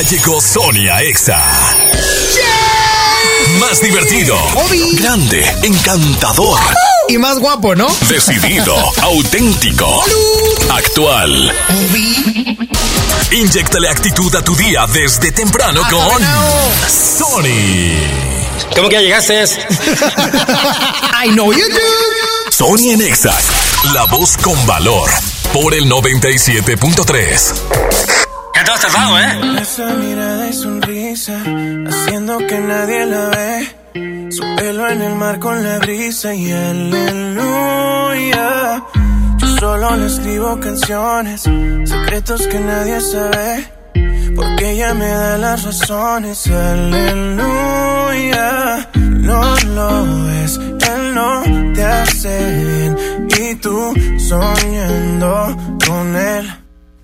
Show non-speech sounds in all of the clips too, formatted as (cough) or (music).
Ya llegó Sonia Exa. Más divertido, grande, encantador y más guapo, ¿no? Decidido, (laughs) auténtico, actual. Inyectale actitud a tu día desde temprano con Sony. ¿Cómo que ya llegaste? I know you do. Sony en Exa, la voz con valor, por el 97.3. Te has tardado, ¿eh? Esa mirada y sonrisa, haciendo que nadie la ve. Su pelo en el mar con la brisa y aleluya. Yo solo le escribo canciones, secretos que nadie sabe. Porque ella me da las razones, aleluya. No lo es, él no te hace bien. Y tú soñando con él.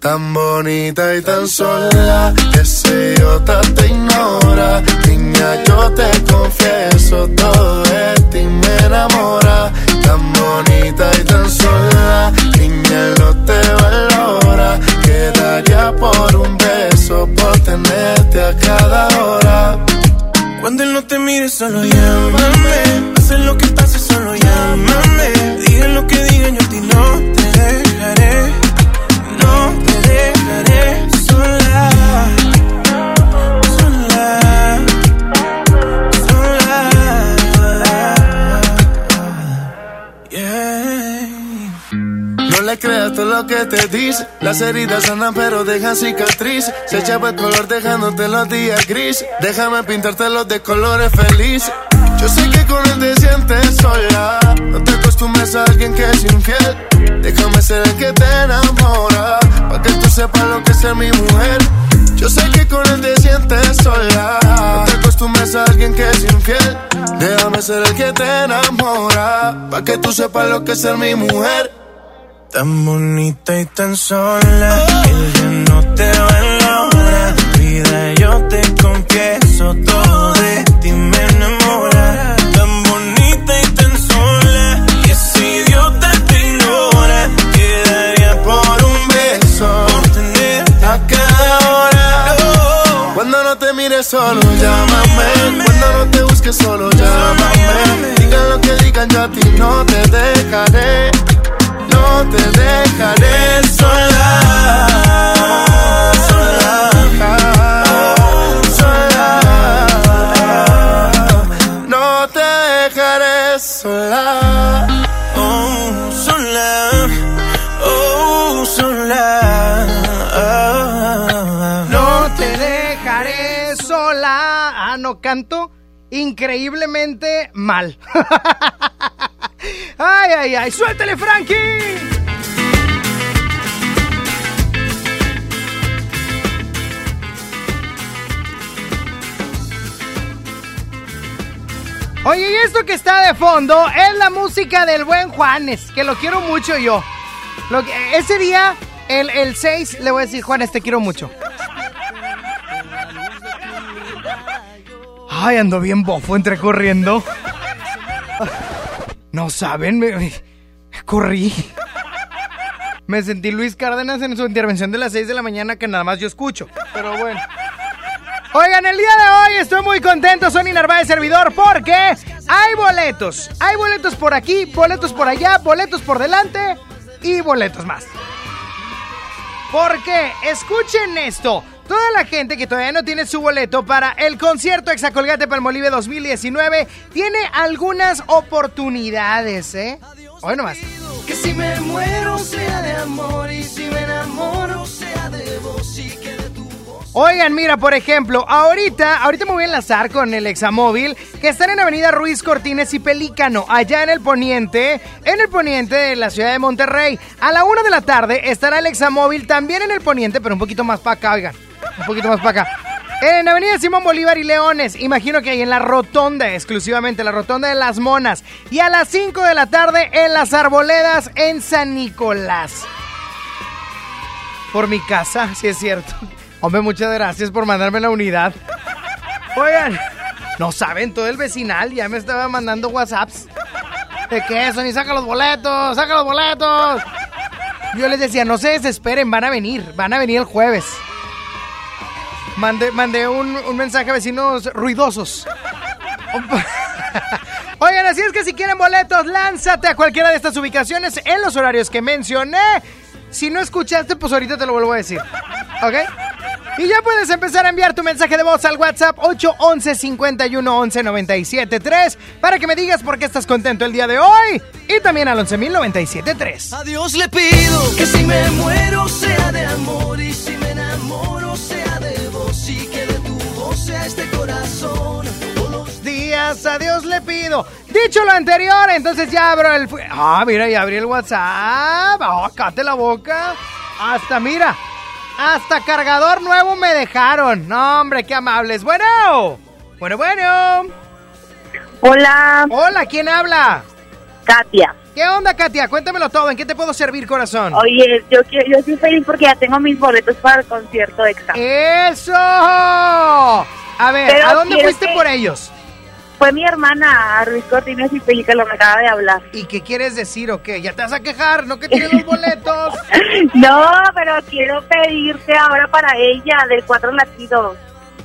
Tan bonita y tan sola, ese idiota te ignora. Niña, yo te confieso, todo de ti me enamora. Tan bonita y tan sola, niña, no te valora. Quedaría por un beso, por tenerte a cada hora. Cuando él no te mire, solo llámame. Hace lo que pase, solo llámame. Digan lo que digan, yo a ti no te dejaré. No No le creas todo lo que te dice. Las heridas sanan pero dejan cicatriz. Se echaba el color dejándote los días gris. Déjame pintártelos de colores felices. Yo sé que con él te sientes sola. No te acostumbres a alguien que es infiel. Déjame ser el que te enamora. Pa' que tú sepas lo que es ser mi mujer. Yo sé que con él te sientes sola. No te acostumbres a alguien que es infiel. Déjame ser el que te enamora. Pa' que tú sepas lo que es ser mi mujer. Tan bonita y tan sola, ella no te valora. Solo llámame. Cuando no te busques solo llámame. Digan lo que digan yo a ti no te dejaré. No te dejaré Sola canto increíblemente mal. (laughs) ay, ay, ay. Suéltale, Frankie. Oye, y esto que está de fondo es la música del buen Juanes, que lo quiero mucho yo. Ese día, el, el 6, le voy a decir, Juanes, te quiero mucho. Ay, ando bien bofo entre corriendo. No saben, me, corrí. Me sentí Luis Cárdenas en su intervención de las 6 de la mañana que nada más yo escucho. Pero bueno. Oigan, el día de hoy estoy muy contento, Sony Narváez servidor, porque hay boletos. Hay boletos por aquí, boletos por allá, boletos por delante y boletos más. Porque, escuchen esto, toda la gente que todavía no tiene su boleto para el concierto Exacolgate Palmolive 2019 tiene algunas oportunidades, ¿eh? Hoy nomás. Que si me muero sea de amor y si me enamoro sea de vos y que de tu voz. Oigan, mira, por ejemplo, ahorita, ahorita me voy a enlazar con el Examóvil, que están en Avenida Ruiz Cortines y Pelícano, allá en el poniente, en el poniente de la ciudad de Monterrey. A la una de la tarde estará el Examóvil también en el poniente, pero un poquito más para acá, oigan, un poquito más para acá. En Avenida Simón Bolívar y Leones, imagino que ahí en la rotonda, exclusivamente la rotonda de las monas. Y a las 5 de la tarde en las arboledas en San Nicolás. Por mi casa, si es cierto. Hombre, muchas gracias por mandarme la unidad. Oigan, no saben, todo el vecinal ya me estaba mandando WhatsApps. ¿De qué eso? Ni saca los boletos, saca los boletos. Yo les decía, no se desesperen, van a venir, van a venir el jueves. Mandé, mandé un, un mensaje a vecinos ruidosos. (laughs) Oigan, así es que si quieren boletos, lánzate a cualquiera de estas ubicaciones en los horarios que mencioné. Si no escuchaste, pues ahorita te lo vuelvo a decir. ¿Ok? Y ya puedes empezar a enviar tu mensaje de voz al WhatsApp 811 51 11 97 3 para que me digas por qué estás contento el día de hoy. Y también al 11 3. A Dios le pido que si me muero sea de amor y si me enamoro sea y que de tu voz sea este corazón. Todos los días a Dios le pido. Dicho lo anterior, entonces ya abro el... fu- Ah, mira, ya abrí el WhatsApp. Ah, cállate la boca. Hasta, mira, hasta cargador nuevo me dejaron. No, hombre, qué amables. Bueno, bueno, bueno. Hola, Hola, ¿quién habla? Katia. ¿Qué onda, Katia? Cuéntamelo todo. ¿En qué te puedo servir, corazón? Oye, yo quiero, yo estoy feliz porque ya tengo mis boletos para el concierto de EXA. ¡Eso! A ver, Pero ¿a dónde fuiste que- por ellos? Fue mi hermana, Ruiz Cortines y Película, me acaba de hablar. ¿Y qué quieres decir o qué? ¿Ya te vas a quejar? ¿No que tienes los (laughs) boletos? No, pero quiero pedirte ahora para ella del Cuatro Latidos.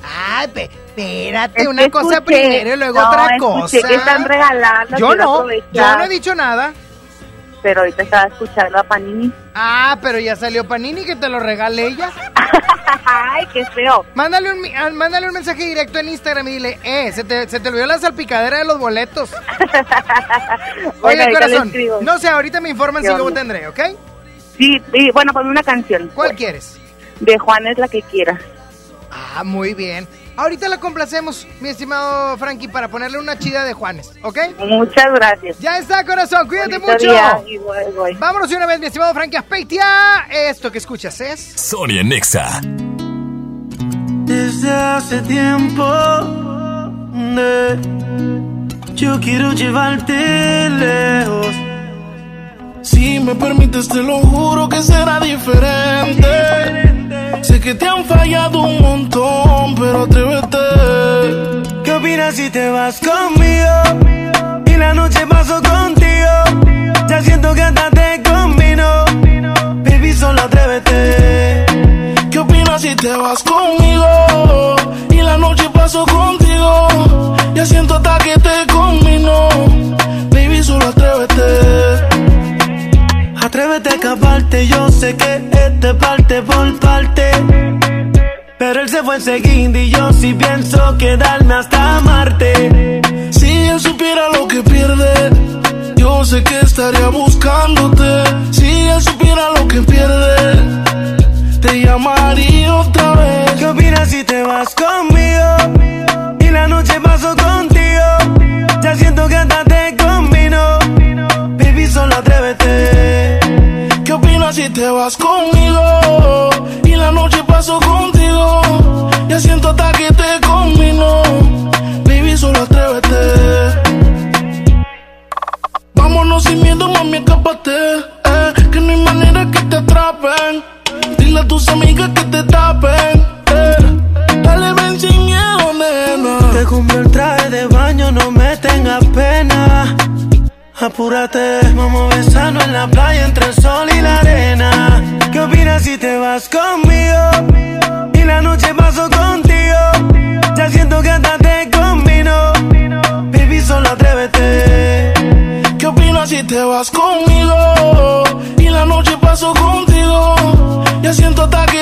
Ay, pe- espérate, Es una cosa primero y luego no, otra escuché cosa. que están regalando. Yo no, aprovechar, yo no he dicho nada. Pero ahorita estaba escuchando a Panini. Ah, pero ya salió Panini que te lo regale ella. (laughs) Ay, qué feo. Mándale un, ah, mándale un mensaje directo en Instagram y dile, eh, se te, se te olvidó la salpicadera de los boletos. (laughs) Bueno, Oye, le corazón, no sé, ahorita me informan ¿Qué si luego onda? tendré, ¿ok? Sí, y bueno, ponme una canción. ¿Cuál quieres? De Juan es la que quiera. Ah, muy bien. Ahorita la complacemos, mi estimado Frankie, para ponerle una chida de Juanes, ¿ok? Muchas gracias. Ya está, corazón, cuídate Bonito mucho. día, y voy, voy. Vámonos de una vez, mi estimado Frankie Aspeitia. Esto que escuchas es... Sonia Nexa. Desde hace tiempo de- yo quiero llevarte lejos. Si me permites, te lo juro que será diferente. Sé que te han fallado un opinas si fue enseguida y yo sí pienso quedarme hasta amarte. Si él supiera lo que pierde, yo sé que estaría buscándote. Si él supiera lo que pierde, te llamaría otra vez. ¿Qué opinas si te vas conmigo? Y la noche paso contigo. Ya siento que hasta te combino. Baby, solo atrévete. ¿Qué opinas si te vas conmigo? Compré el traje de baño, no me tengas pena. Apúrate, vamos a besarnos en la playa entre el sol y la arena. ¿Qué opinas si te vas conmigo? Y la noche paso contigo. Ya siento que hasta te combino. Baby, solo atrévete. ¿Qué opinas si te vas conmigo? Y la noche paso contigo. Ya siento hasta que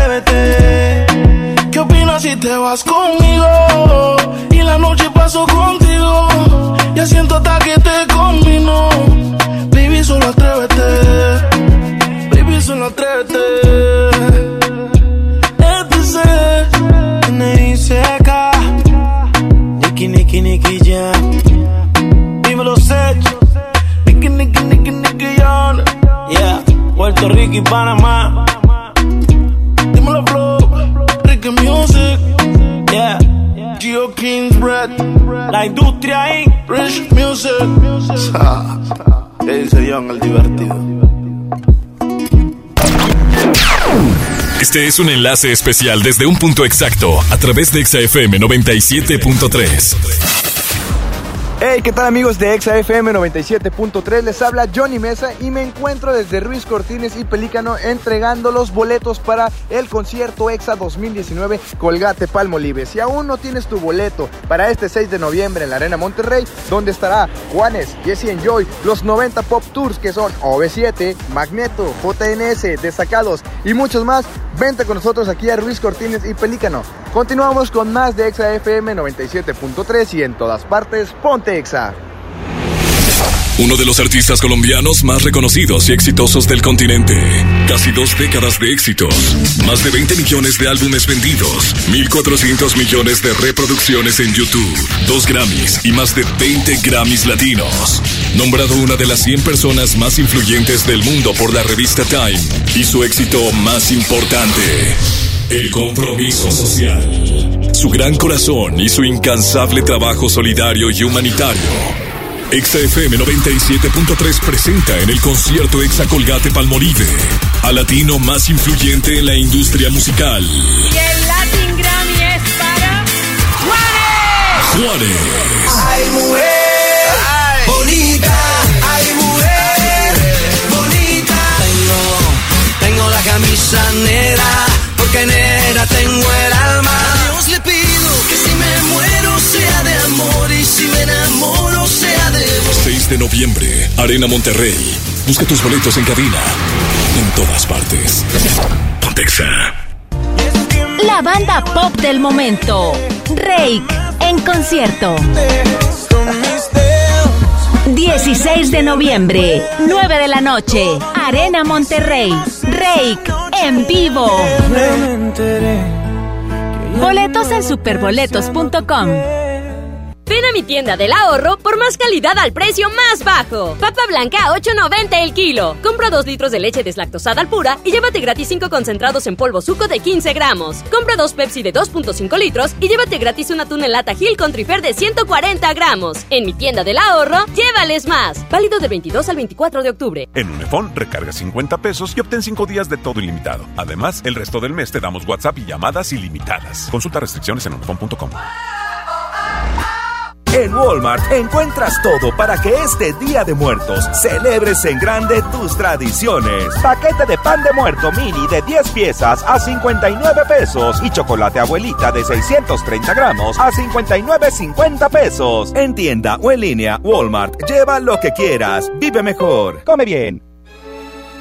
¿Qué opinas si te vas conmigo? Y la noche paso contigo. Ya siento hasta que te combino. Baby, solo atrévete. Baby, solo atrévete. Es N.I.C.K. Nicky, Nicky, Nicky, ya. Dímelo, Sech. Nicky, Nicky, Nicky, Nicky. Yeah, Puerto Rico y Panamá. King's Bread. La industria ahí. Rich Music. ¿Qué dice John, el divertido? Este es un enlace especial desde un punto exacto a través de XFM 97.3. Hey, ¿qué tal amigos de Exa FM 97.3? Les habla Johnny Mesa y me encuentro desde Ruiz Cortines y Pelícano entregando los boletos para el concierto Exa 2019 Colgate Palmolive. Si aún no tienes tu boleto para este 6 de noviembre en la Arena Monterrey, donde estará Juanes, Jesse Enjoy, los 90 Pop Tours que son OV7, Magneto, JNS, Desacados y muchos más, vente con nosotros aquí a Ruiz Cortines y Pelícano. Continuamos con más de Exa FM 97.3 y en todas partes, ponte Uno de los artistas colombianos más reconocidos y exitosos del continente. Casi dos décadas de éxitos. Más de 20 millones de álbumes vendidos. 1.400 millones de reproducciones en YouTube. Dos Grammys y más de 20 Grammys latinos. Nombrado una de las 100 personas más influyentes del mundo por la revista Time. Y su éxito más importante. El compromiso social. Su gran corazón y su incansable trabajo solidario y humanitario. XFM 97.3 presenta en el concierto Exa Colgate Palmolive al latino más influyente en la industria musical. Y el Latin Grammy es para Juanes. Juanes. Ay, mujer, bonita, ay, mujer, bonita. Tengo, tengo la camisa negra, porque negra tengo el alma. A Dios le pido que si me muero sea de amor y si me enamoro sea de vos. 6 de noviembre, Arena Monterrey. Busca tus boletos en cabina. En todas partes. Pontexa. La banda pop del momento. Rake en concierto. 16 de noviembre, 9 de la noche, Arena Monterrey. Rake en vivo. Boletos en superboletos.com. Ven a mi tienda del ahorro por más calidad al precio más bajo. Papa blanca a 8.90 el kilo. Compra 2 litros de leche deslactosada al pura y llévate gratis 5 concentrados en polvo suco de 15 gramos. Compra 2 Pepsi de 2.5 litros y llévate gratis una tuna en lata Gil con trifer de 140 gramos. En mi tienda del ahorro, llévales más. Válido de 22 al 24 de octubre. En Unifón recarga 50 pesos y obtén 5 días de todo ilimitado. Además, el resto del mes te damos WhatsApp y llamadas ilimitadas. Consulta restricciones en unifón.com. En Walmart encuentras todo para que este Día de Muertos celebres en grande tus tradiciones. Paquete de pan de muerto mini de 10 piezas a 59 pesos y chocolate abuelita de 630 gramos a 59.50 pesos. En tienda o en línea, Walmart, lleva lo que quieras. Vive mejor. Come bien.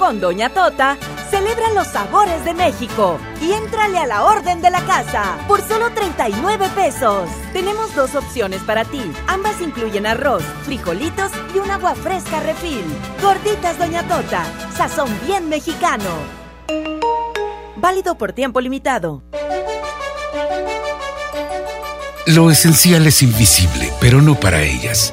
Con Doña Tota, celebra los sabores de México y éntrale a la orden de la casa por solo 39 pesos. Tenemos dos opciones para ti. Ambas incluyen arroz, frijolitos y un agua fresca refil. Gorditas Doña Tota, sazón bien mexicano. Válido por tiempo limitado. Lo esencial es invisible, pero no para ellas.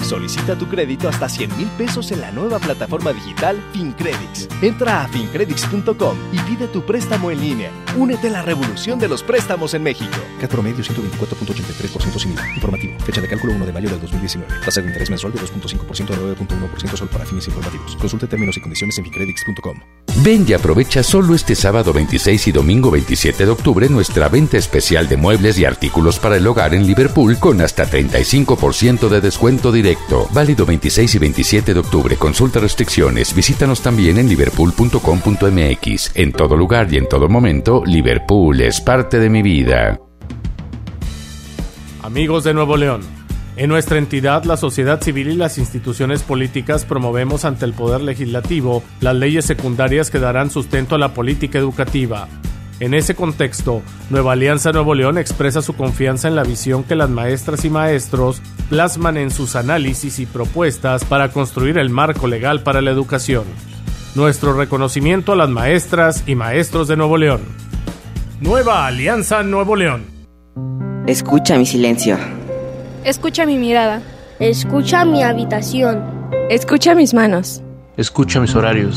Solicita tu crédito hasta 100 mil pesos en la nueva plataforma digital FinCredits. Entra a fincredits.com y pide tu préstamo en línea. Únete a la revolución de los préstamos en México. CAT promedio 124.83% sin IVA. Informativo. Fecha de cálculo 1 de mayo del 2019. Tasa de interés mensual de 2.5% a 9.1% solo para fines informativos. Consulte términos y condiciones en fincredits.com. Ven y aprovecha solo este sábado 26 y domingo 27 de octubre nuestra venta especial de muebles y artículos para el hogar en Liverpool con hasta 35% de descuento directo. Válido 26 y 27 de octubre. Consulta restricciones. Visítanos también en liverpool.com.mx. En todo lugar y en todo momento, Liverpool es parte de mi vida. Amigos de Nuevo León. En nuestra entidad, la sociedad civil y las instituciones políticas promovemos ante el Poder Legislativo las leyes secundarias que darán sustento a la política educativa. En ese contexto, Nueva Alianza Nuevo León expresa su confianza en la visión que las maestras y maestros plasman en sus análisis y propuestas para construir el marco legal para la educación. Nuestro reconocimiento a las maestras y maestros de Nuevo León. Nueva Alianza Nuevo León. Escucha mi silencio. Escucha mi mirada. Escucha mi habitación. Escucha mis manos. Escucha mis horarios.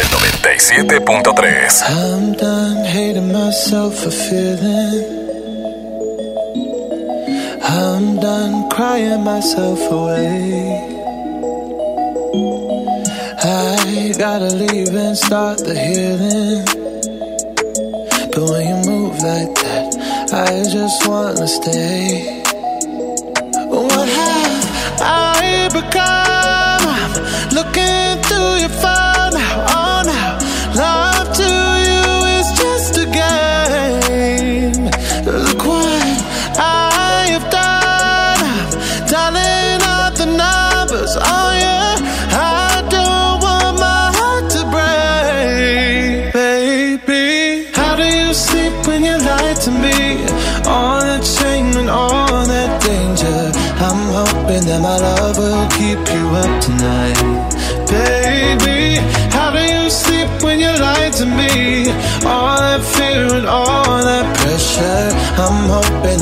por el 97.3. I'm done hating myself for feeling. I'm done crying myself away. I gotta leave and start the healing. But when you move like that, I just wanna stay. What have I become?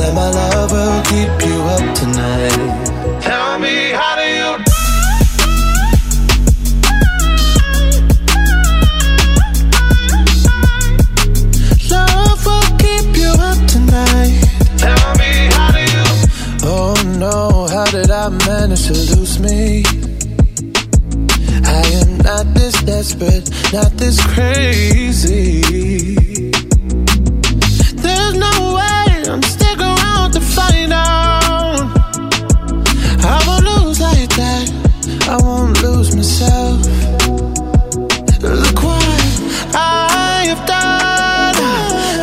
That my love will keep you up tonight. Tell me, how do you? Love will keep you up tonight. Tell me, how do you? Oh no, how did I manage to lose me? I am not this desperate, not this crazy. I won't lose myself. Look what I have done.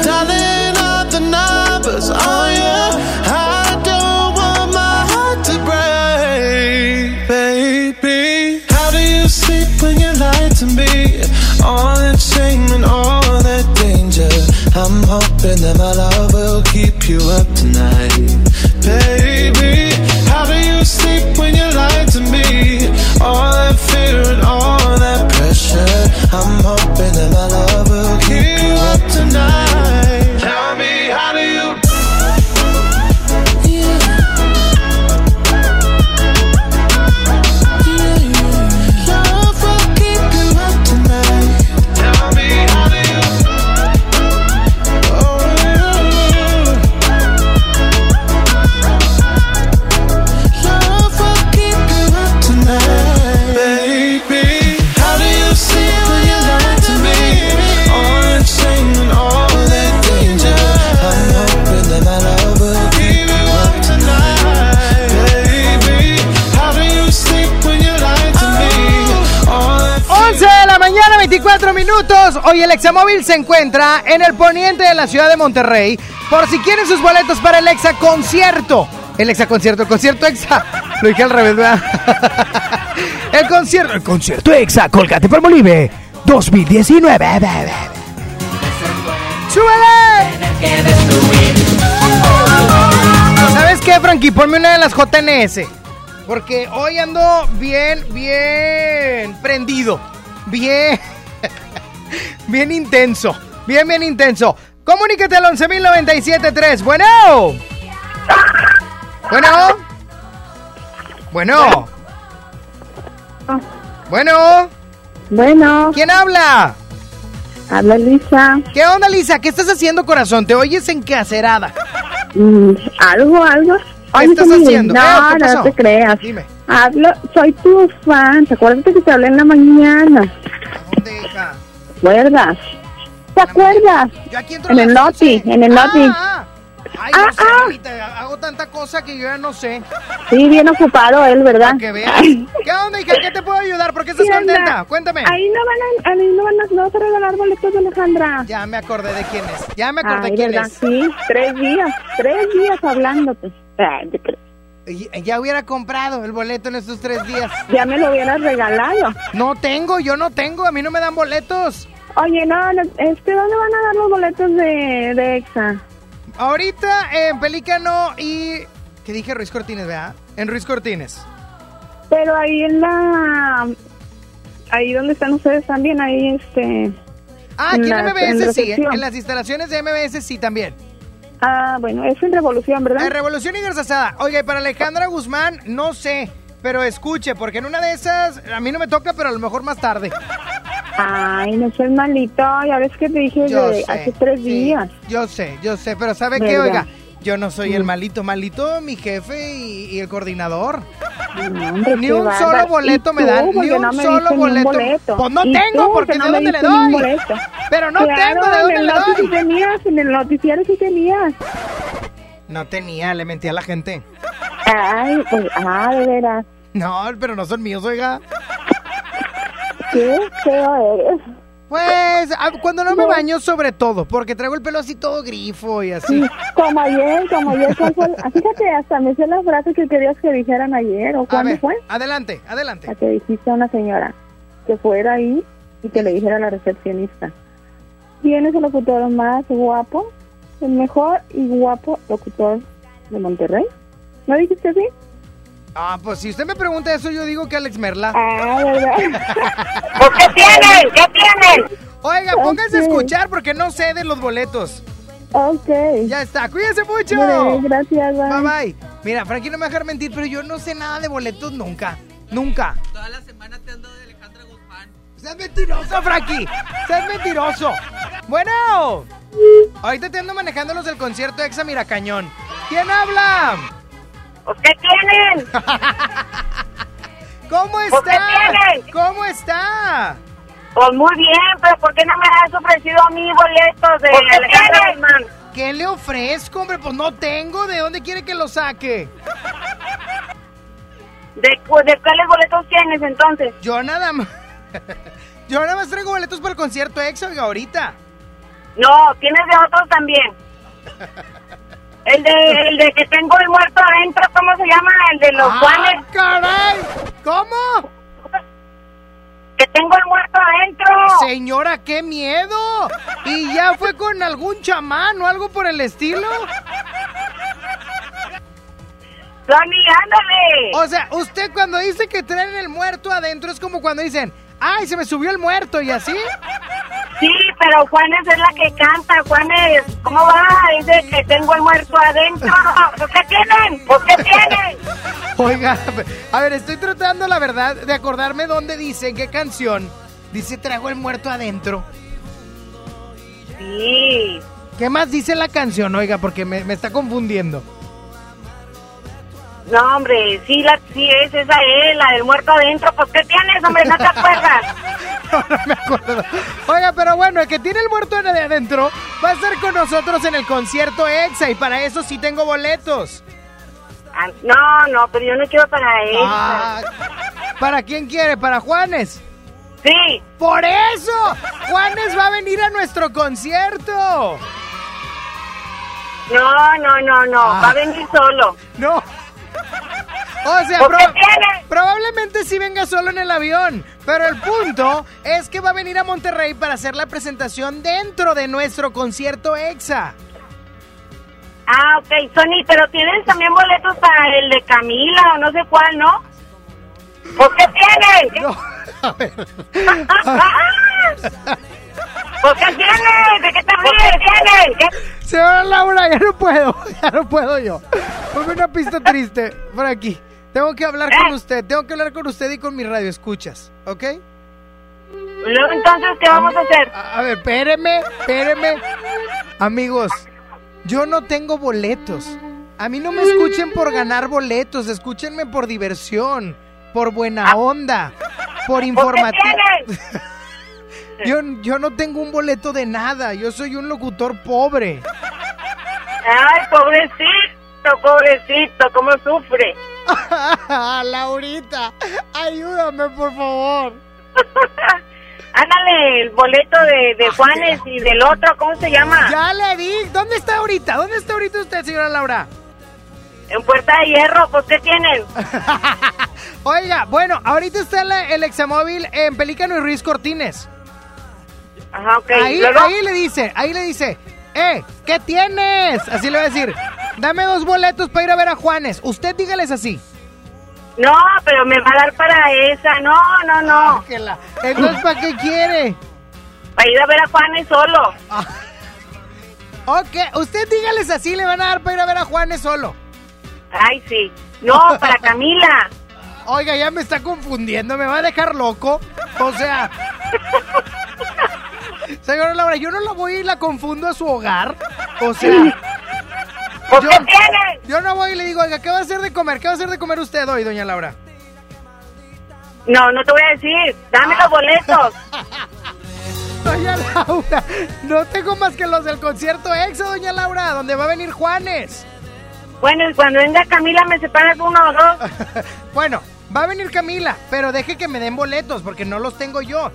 Dialing up the numbers. I don't want my heart to break, baby. How do you sleep when you lie to me? All that shame and all that danger. I'm hoping that my love will keep you up tonight, baby. All that fear and all that pressure. I'm hoping that my love will keep you up tonight. Hoy el Examóvil se encuentra en el poniente de la ciudad de Monterrey. Por si quieren sus boletos para el Exa Concierto. El Exa Concierto, el concierto Exa. (laughs) Lo dije al revés, ¿verdad? (laughs) El concierto, el concierto Exa, Colgate por Molive 2019. bebé. ¡Súbele! ¿Sabes qué, Frankie? Ponme una de las JNS. Porque hoy ando bien, bien prendido. Bien. (laughs) Bien intenso. Bien, bien intenso. Comunícate al 11.097.3. Bueno. Bueno. Bueno. Bueno. Bueno. ¿Quién habla? Habla Lisa. ¿Qué onda, Lisa? ¿Qué estás haciendo, corazón? Te oyes encacerada. Mm, algo, algo. ¿Qué estás haciendo? No, Eh, ¿qué no te creas. Dime. Hablo, soy tu fan. ¿Te acuerdas que te hablé en la mañana? ¿Dónde, hija? ¿Te acuerdas? ¿Te acuerdas? Yo aquí entro En el Noti, 11. en el Noti. Ah, Ay, Ah, no sé, ah. mamita, hago tanta cosa que yo ya no sé. Sí, bien ocupado él, ¿verdad? Para que veas. ¿Qué onda, hija? ¿Qué te puedo ayudar? ¿Por qué estás contenta? Cuéntame. Ahí no van a, ahí no van a, no a regalar boletos de Alejandra. Ya me acordé de quién es. Ya me acordé Ay, quién ¿verdad? es. Sí, tres días, tres días hablándote. Ay, te creo. Y- Ya hubiera comprado el boleto en estos tres días. Ya me lo hubieras regalado. No tengo, yo no tengo. A mí no me dan boletos. Oye, no, no, este, ¿dónde van a dar los boletos de, de EXA? Ahorita en Pelícano y... ¿Qué dije? Ruiz Cortines, ¿verdad? En Ruiz Cortines. Pero ahí en la... Ahí donde están ustedes también, ahí este... Ah, aquí en la- en MBS sí. En, recepción. en las instalaciones de MBS sí también. Ah, bueno, es en Revolución, ¿verdad? En Revolución y Garzazada. Oiga, y para Alejandra Guzmán, no sé. Pero escuche, porque en una de esas a mí no me toca, pero a lo mejor más tarde. Ay, no seas malito, ya ves que te dije Yo de sé, hace tres días. Yo sé, yo sé, pero ¿sabe qué? Oiga, yo no soy el Mm. malito, malito, mi jefe y, y el coordinador. No, hombre, Ni un solo boleto ¿Y me dan, ni un no me solo boleto. boleto. Pues no ¿Y tengo, tú? porque Que ¿de no dónde le doy? Pero no Claro, tengo, ¿de dónde le doy? sí tenías, en el noticiario sí tenías. No tenía, le mentí a la gente. Ay, pues, ah, de veras. (laughs) No, pero no son míos, oiga. Qué feo eres. Pues, ah, cuando no me baño sobre todo, porque traigo el pelo así todo grifo y así. Sí, como ayer, como ayer. Ah, Fíjate, hasta me sé la frase que querías que dijeran ayer, ¿o A cuándo ver, fue? adelante, adelante. La que dijiste a una señora que fuera ahí y que le dijera a la recepcionista. ¿Quién es el locutor más guapo? El mejor y guapo locutor de Monterrey. ¿No dijiste así? Ah, pues si usted me pregunta eso, yo digo que Alex Merla. Ah, ¿verdad? ¿Por qué tienen? ¿Qué tienen? Oiga, pónganse a escuchar porque no sé de los boletos. Ok. Ya está, cuídense mucho. Bueno, gracias, bye. Bye bye. Mira, Frankie no me va a dejar mentir, pero yo no sé nada de boletos nunca. Nunca. Toda la semana te ando de Alejandra Guzmán. Seas mentiroso, Frankie. Seas mentiroso. Bueno. Ahorita te ando manejando los del concierto Exa Miracañón. ¿Quién habla? ¿Qué tienen? (laughs) ¿Cómo ¿Por qué está? tienen? ¿Cómo está? Pues muy bien, pero ¿por qué no me has ofrecido a mí boletos de ¿Por qué Alejandra tienen? Guzmán? ¿Qué le ofrezco, hombre? Pues no tengo. ¿De dónde quiere que lo saque? (laughs) ¿De, cu- ¿De cuáles boletos tienes entonces? Yo nada más. (laughs) Yo nada más traigo boletos para el concierto EXA, oiga, ahorita. No, tienes de otros también. El de, el de que tengo el muerto adentro, ¿cómo se llama? El de los ¡Ah, Juanes. caray! ¿Cómo? Que tengo el muerto adentro. Señora, qué miedo. ¿Y ya fue con algún chamán o algo por el estilo? Tony, ándale. O sea, usted cuando dice que traen el muerto adentro es como cuando dicen, ¡ay, se me subió el muerto! ¿Y así? Sí, pero Juanes es la que canta. Juanes, ¿cómo va? Dice que tengo el muerto adentro. (laughs) ¿Por qué tienen? ¿Por qué tienen? Oiga, a ver, estoy tratando, la verdad, de acordarme dónde dice, en qué canción. Dice, traigo el muerto adentro. Sí. ¿Qué más dice la canción, oiga? Porque me, me está confundiendo. No, hombre, sí, la, sí es esa es, la del muerto adentro. ¿Por qué tienes, hombre? ¿No te acuerdas? (laughs) Oiga, pero bueno, el que tiene el muerto de adentro va a estar con nosotros en el concierto EXA y para eso sí tengo boletos. Ah, No, no, pero yo no quiero para él. Ah, ¿Para quién quiere? ¿Para Juanes? Sí. ¡Por eso! ¡Juanes va a venir a nuestro concierto! No, no, no, no, Ah. va a venir solo. No. O sea, probablemente sí venga solo en el avión, pero el punto es que va a venir a Monterrey para hacer la presentación dentro de nuestro concierto EXA. Ah, ok, Sony, pero tienes también boletos para el de Camila o no sé cuál, ¿no? ¿Por qué tienes? (laughs) No, a ver. (laughs) (laughs) ¿Por qué tienes? ¿De qué te ríes? ¿Qué? Señora Laura, ya no puedo, (laughs) ya no puedo yo. Ponme una pista triste por aquí. Tengo que hablar con usted, tengo que hablar con usted y con mi radio escuchas, ¿ok? Luego entonces, ¿qué vamos a hacer? A, a ver, espéreme, espéreme. Amigos, yo no tengo boletos. A mí no me escuchen por ganar boletos, escúchenme por diversión, por buena onda, por informativo. (laughs) (laughs) Yo, yo no tengo un boleto de nada, yo soy un locutor pobre. Ay, pobrecito, pobrecito, cómo sufre. (laughs) Laurita, ayúdame, por favor. (laughs) Ándale, el boleto de, de Juanes y del otro, ¿cómo se llama? Ya le di. ¿Dónde está ahorita? ¿Dónde está ahorita usted, señora Laura? En Puerta de Hierro, pues ¿qué tienen? Oiga, bueno, ahorita está la- el examóvil en Pelícano y Ruiz Cortines. Ajá, ok. Ahí, le dice, ahí le dice, eh, ¿qué tienes? Así le va a decir, dame dos boletos para ir a ver a Juanes. Usted dígales así. No, pero me va a dar para esa. No, no, no. Entonces, ¿para qué quiere? Para ir a ver a Juanes solo. Ok, usted dígales así, le van a dar para ir a ver a Juanes solo. Ay, sí. No, para Camila. (laughs) Oiga, ya me está confundiendo, me va a dejar loco. O sea... (laughs) Señora Laura, yo no la voy y la confundo a su hogar. O sea... ¿Por yo? Yo no voy y le digo, oiga, ¿qué va a hacer de comer? ¿Qué va a hacer de comer usted hoy, doña Laura? No, no te voy a decir. Dame los boletos. (laughs) Doña Laura, no tengo más que los del concierto EXO, doña Laura, donde va a venir Juanes. Bueno, y cuando venga Camila, ¿me separas uno o dos? (laughs) Bueno, va a venir Camila, pero deje que me den boletos porque no los tengo yo.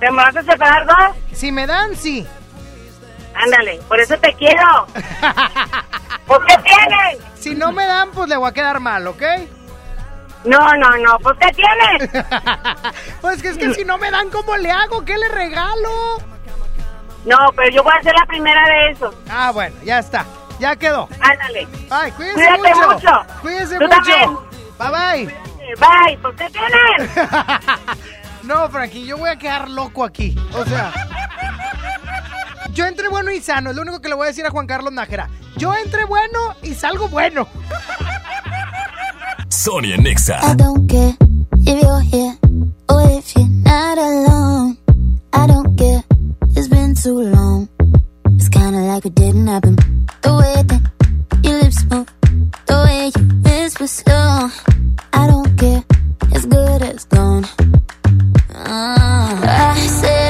¿Te me vas a separar dos? Si me dan, sí. Ándale, por eso te quiero. (laughs) ¿Por qué tienes? Si no me dan, pues le voy a quedar mal, ¿ok? No, no, no, ¿por qué tienes? (laughs) Pues que es que si no me dan, ¿cómo le hago? ¿Qué le regalo? No, pero yo voy a ser la primera de eso. Ah, bueno, ya está. Ya quedó. Ándale. Ay, cuídese Cuídate mucho. mucho. Cuídese Tú mucho. también. Bye bye. Bye, ¿por qué tienes? (laughs) No, Frankie, yo voy a quedar loco aquí. O sea. Yo entré bueno y sano, es lo único que le voy a decir a Juan Carlos Nájera. Yo entré bueno y salgo bueno. Sonia Nexa. I don't care if you're here or if you're not alone. I don't care, it's been too long. It's kinda like it didn't happen. The way that your lips move, the way you whisper slow. I don't care, it's good as gone. Ah. I said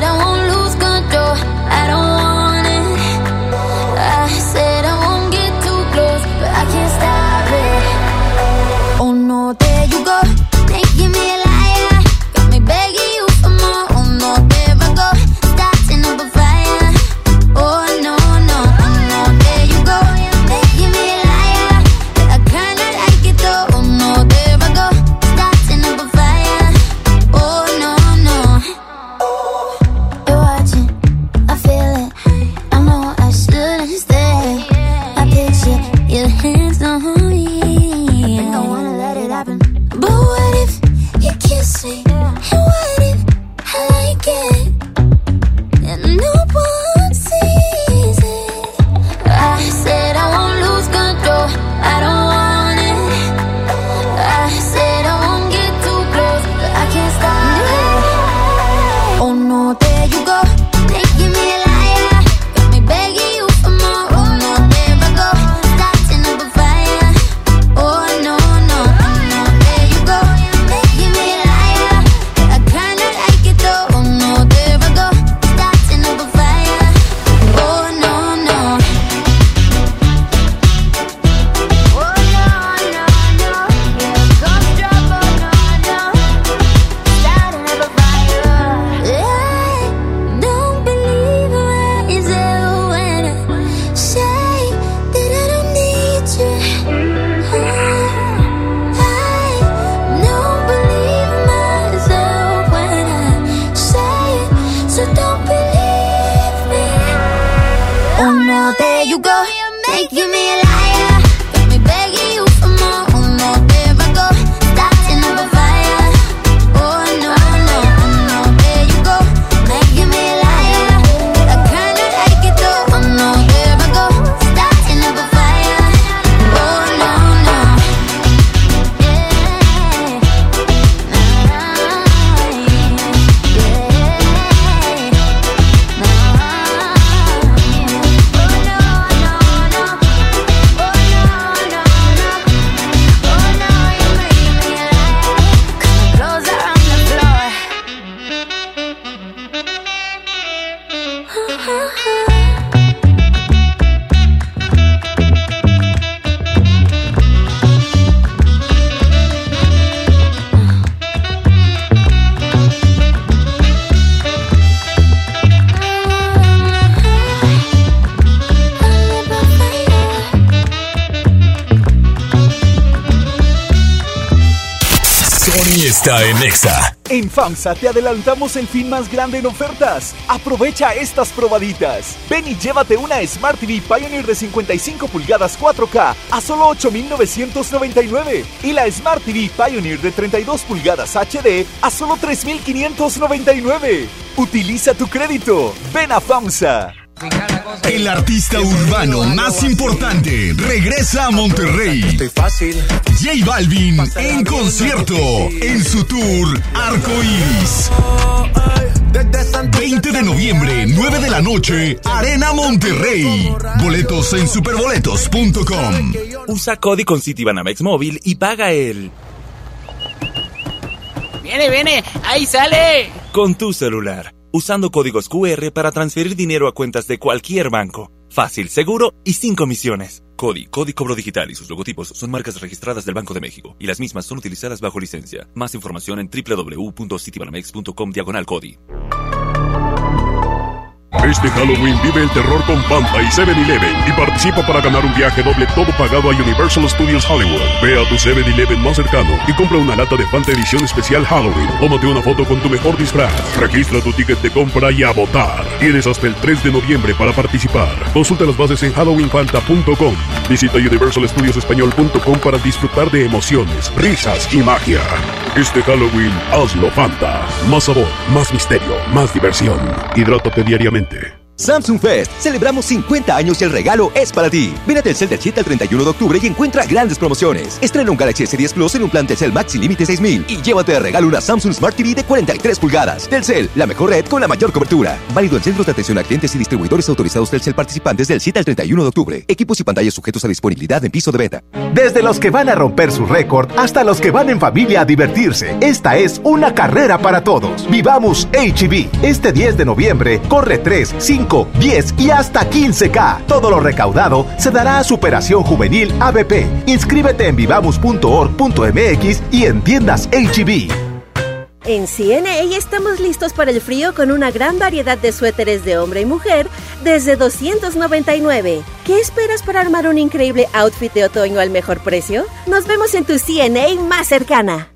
Te adelantamos el fin más grande en ofertas. Aprovecha estas probaditas. Ven y llévate una Smart TV Pioneer de 55 pulgadas 4K a solo 8,999 y la Smart TV Pioneer de 32 pulgadas HD a solo 3,599. Utiliza tu crédito. Ven a FAMSA. El artista urbano más importante regresa a Monterrey. J Balvin en concierto en su tour Arco Iris. 20 de noviembre, 9 de la noche, Arena Monterrey. Boletos en superboletos.com. Usa código con Citibanamex móvil y paga el. ¡Viene, viene! ¡Ahí sale! Con tu celular usando códigos QR para transferir dinero a cuentas de cualquier banco. Fácil, seguro y sin comisiones. CODI, Código Cobro Digital y sus logotipos son marcas registradas del Banco de México y las mismas son utilizadas bajo licencia. Más información en www.citibanamex.com diagonal CODI. Este Halloween vive el terror con Fanta y 7-Eleven y participa para ganar un viaje doble todo pagado a Universal Studios Hollywood. Ve a tu 7-Eleven más cercano y compra una lata de Fanta edición especial Halloween. Tómate una foto con tu mejor disfraz. Registra tu ticket de compra y a votar. Tienes hasta el 3 de noviembre para participar. Consulta las bases en halloweenfanta.com. Visita universalstudiosespañol.com para disfrutar de emociones, risas y magia. Este Halloween hazlo Fanta. Más sabor, más misterio, más diversión. Hidrátate diariamente. Yeah. Samsung Fest. Celebramos 50 años y el regalo es para ti. Ven a Telcel del 7 al 31 de octubre y encuentra grandes promociones. Estrena un Galaxy S10 Plus en un plan Telcel Max sin límite 6000 y llévate de regalo una Samsung Smart TV de 43 pulgadas. Telcel, la mejor red con la mayor cobertura. Válido en centros de atención a clientes y distribuidores autorizados Telcel participantes del 7 al 31 de octubre. Equipos y pantallas sujetos a disponibilidad en piso de beta. Desde los que van a romper su récord hasta los que van en familia a divertirse. Esta es una carrera para todos. Vivamos HB. Este 10 de noviembre corre 3, 5, 10 y hasta 15K. Todo lo recaudado se dará a Superación Juvenil ABP. Inscríbete en vivamos.org.mx y en tiendas HB. En CNA estamos listos para el frío con una gran variedad de suéteres de hombre y mujer desde 299. ¿Qué esperas para armar un increíble outfit de otoño al mejor precio? Nos vemos en tu CNA más cercana.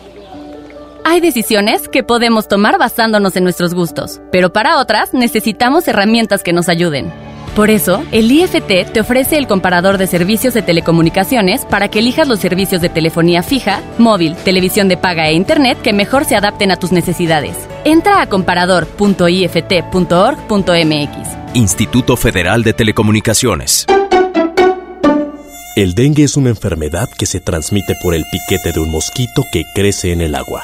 Hay decisiones que podemos tomar basándonos en nuestros gustos, pero para otras necesitamos herramientas que nos ayuden. Por eso, el IFT te ofrece el comparador de servicios de telecomunicaciones para que elijas los servicios de telefonía fija, móvil, televisión de paga e internet que mejor se adapten a tus necesidades. Entra a comparador.ift.org.mx. Instituto Federal de Telecomunicaciones. El dengue es una enfermedad que se transmite por el piquete de un mosquito que crece en el agua.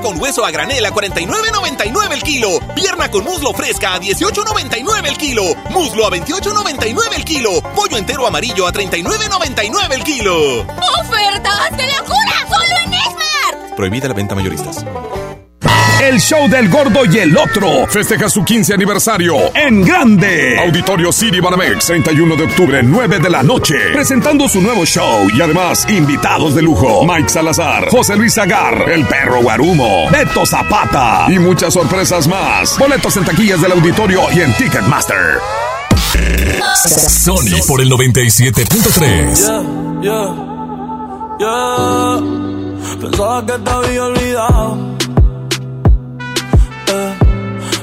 Con hueso a granel a 49.99 el kilo. Pierna con muslo fresca a 18.99 el kilo. Muslo a 28.99 el kilo. Pollo entero amarillo a 39.99 el kilo. ¡Ofertas de locura! ¡Solo en Esmar! Prohibida la venta mayoristas. El show del gordo y el otro festeja su 15 aniversario en grande. Auditorio City Banamex, 31 de octubre, 9 de la noche. Presentando su nuevo show y además invitados de lujo: Mike Salazar, José Luis Agar, El Perro Guarumo, Beto Zapata y muchas sorpresas más. Boletos en taquillas del auditorio y en Ticketmaster. Sony por el 97.3. Yeah, yeah, yeah. Pensaba que te había olvidado.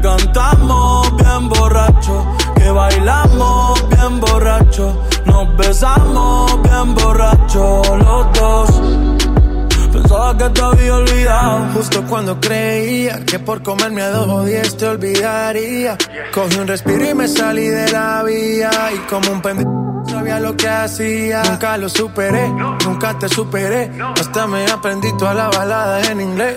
Cantamos bien borracho, que bailamos bien borracho, nos besamos bien borracho los dos. Pensaba que te había olvidado. Justo cuando creía que por comerme a dos o te olvidaría. Cogí un respiro y me salí de la vía. Y como un pendejo sabía lo que hacía. Nunca lo superé, nunca te superé. Hasta me aprendí toda la balada en inglés.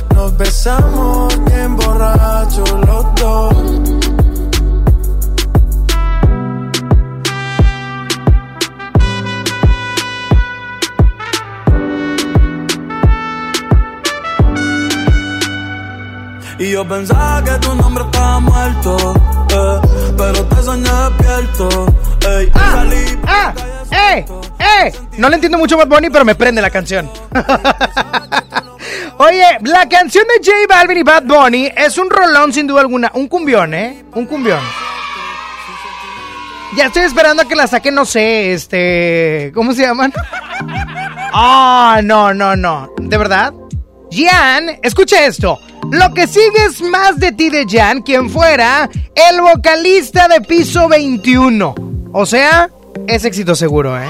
nos besamos bien borrachos los dos. Y yo pensaba que tu nombre estaba muerto, eh, pero te soñé despierto. Ey, salí ¡Ah! ¡Eh! ¡Eh! No le entiendo mucho a Bad Bunny, pero me prende la canción. Oye, la canción de J Balvin y Bad Bunny es un rolón sin duda alguna. Un cumbión, ¿eh? Un cumbión. Ya estoy esperando a que la saquen, no sé, este... ¿Cómo se llaman? (laughs) Ah, no, no, no. ¿De verdad? Jan, escucha esto. Lo que sigue es más de ti de Jan, quien fuera el vocalista de Piso 21. O sea, es éxito seguro, ¿eh?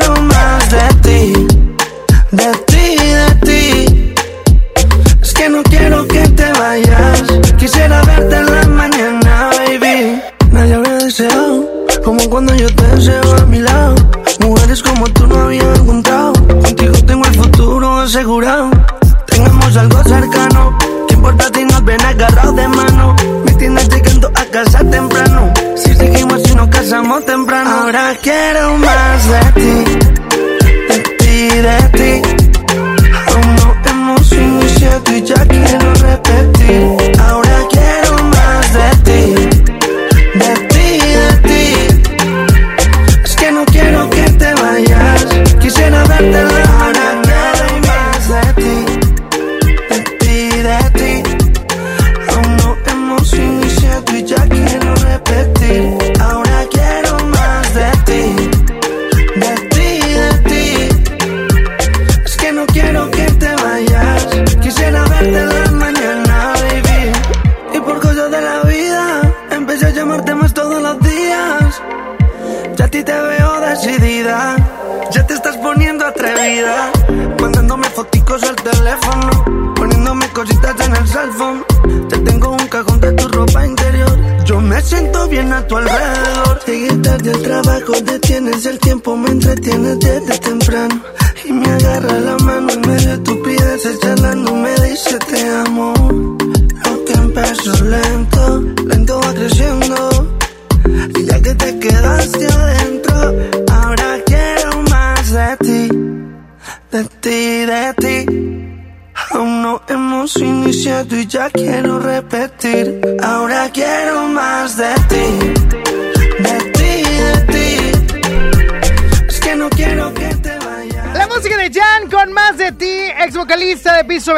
cuando yo te deseo a mi lado. Mujeres como tú no había encontrado. Contigo tengo el futuro asegurado. Tengamos algo cercano. ¿Qué importa si nos ven agarrados de mano? Me tienes llegando a casa temprano. Si seguimos y nos casamos temprano. Ahora quiero más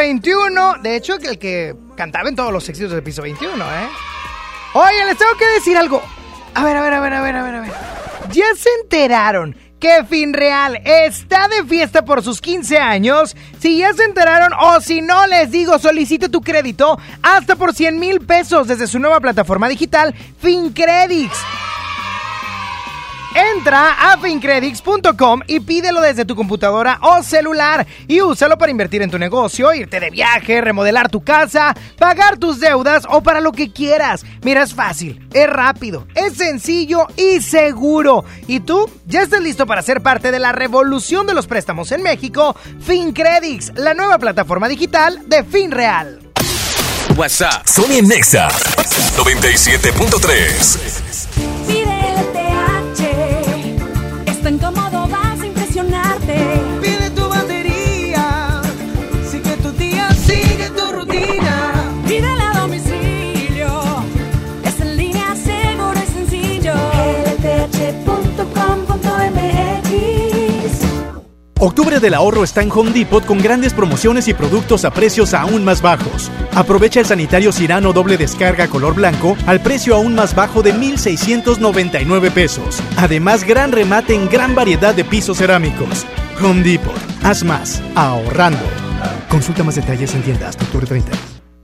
21. De hecho, el que cantaba en todos los éxitos de Piso 21, ¿eh? Oye, les tengo que decir algo. A ver, a ver, a ver, a ver, a ver, a ver. ¿Ya se enteraron que Finreal está de fiesta por sus 15 años? Si ya se enteraron o si no, les digo, solicite tu crédito hasta por 100 mil pesos desde su nueva plataforma digital, FinCredits. Entra a fincredits.com y pídelo desde tu computadora o celular y úsalo para invertir en tu negocio, irte de viaje, remodelar tu casa, pagar tus deudas o para lo que quieras. Mira, es fácil, es rápido, es sencillo y seguro. ¿Y tú ya estás listo para ser parte de la revolución de los préstamos en México? FinCredits, la nueva plataforma digital de FinReal. WhatsApp. Sony Nexa 97.3. Octubre del ahorro está en Home Depot con grandes promociones y productos a precios aún más bajos. Aprovecha el sanitario Cirano doble descarga color blanco al precio aún más bajo de 1,699 pesos. Además, gran remate en gran variedad de pisos cerámicos. Home Depot. Haz más. Ahorrando. Consulta más detalles en tiendas. Octubre 30.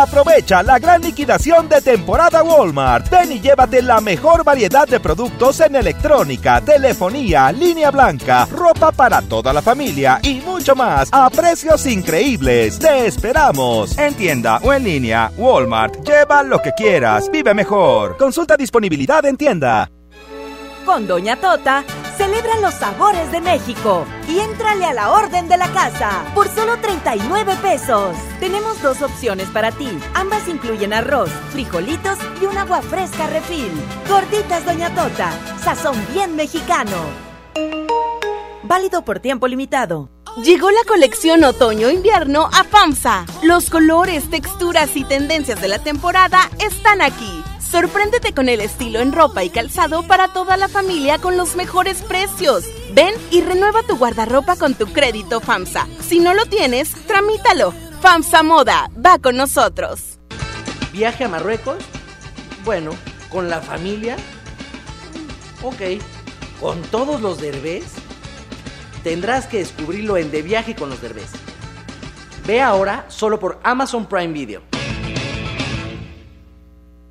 Aprovecha la gran liquidación de temporada Walmart. Ven y llévate la mejor variedad de productos en electrónica, telefonía, línea blanca, ropa para toda la familia y mucho más a precios increíbles. Te esperamos. En tienda o en línea, Walmart. Lleva lo que quieras. Vive mejor. Consulta disponibilidad en tienda. Con Doña Tota, celebra los sabores de México y éntrale a la orden de la casa por solo 39 pesos. Tenemos dos opciones para ti. Ambas incluyen arroz, frijolitos y un agua fresca refil. Gorditas Doña Tota, sazón bien mexicano. Válido por tiempo limitado. Llegó la colección otoño-invierno a FAMSA. Los colores, texturas y tendencias de la temporada están aquí. Sorpréndete con el estilo en ropa y calzado para toda la familia con los mejores precios. Ven y renueva tu guardarropa con tu crédito FAMSA. Si no lo tienes, tramítalo. FAMSA Moda, va con nosotros. ¿Viaje a Marruecos? Bueno, ¿con la familia? Ok. ¿Con todos los derbés? Tendrás que descubrirlo en De Viaje con los Derbez. Ve ahora solo por Amazon Prime Video.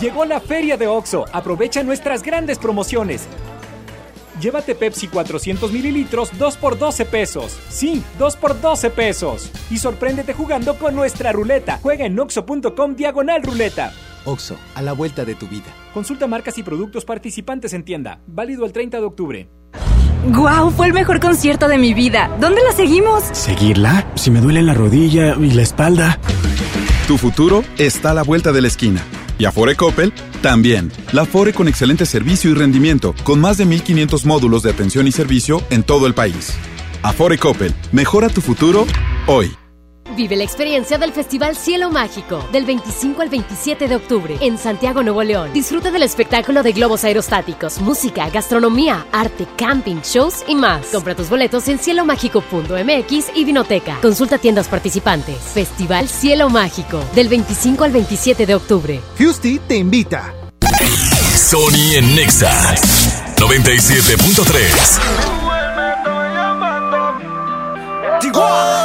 Llegó la feria de OXO. Aprovecha nuestras grandes promociones. Llévate Pepsi 400 mililitros 2 por 12 pesos. Sí, 2 por 12 pesos. Y sorpréndete jugando con nuestra ruleta. Juega en oxo.com diagonal ruleta. OXO, a la vuelta de tu vida. Consulta marcas y productos participantes en tienda. Válido el 30 de octubre. ¡Guau! Fue el mejor concierto de mi vida. ¿Dónde la seguimos? ¿Seguirla? Si me duele la rodilla y la espalda. Tu futuro está a la vuelta de la esquina. Y Afore Coppel también. La Afore con excelente servicio y rendimiento, con más de 1500 módulos de atención y servicio en todo el país. Afore Coppel, mejora tu futuro hoy. Vive la experiencia del Festival Cielo Mágico del 25 al 27 de octubre en Santiago, Nuevo León. Disfruta del espectáculo de globos aerostáticos, música, gastronomía, arte, camping, shows y más. Compra tus boletos en cielomágico.mx y Vinoteca. Consulta tiendas participantes. Festival Cielo Mágico del 25 al 27 de octubre. Fusty te invita. Sony en Nexa 97.3.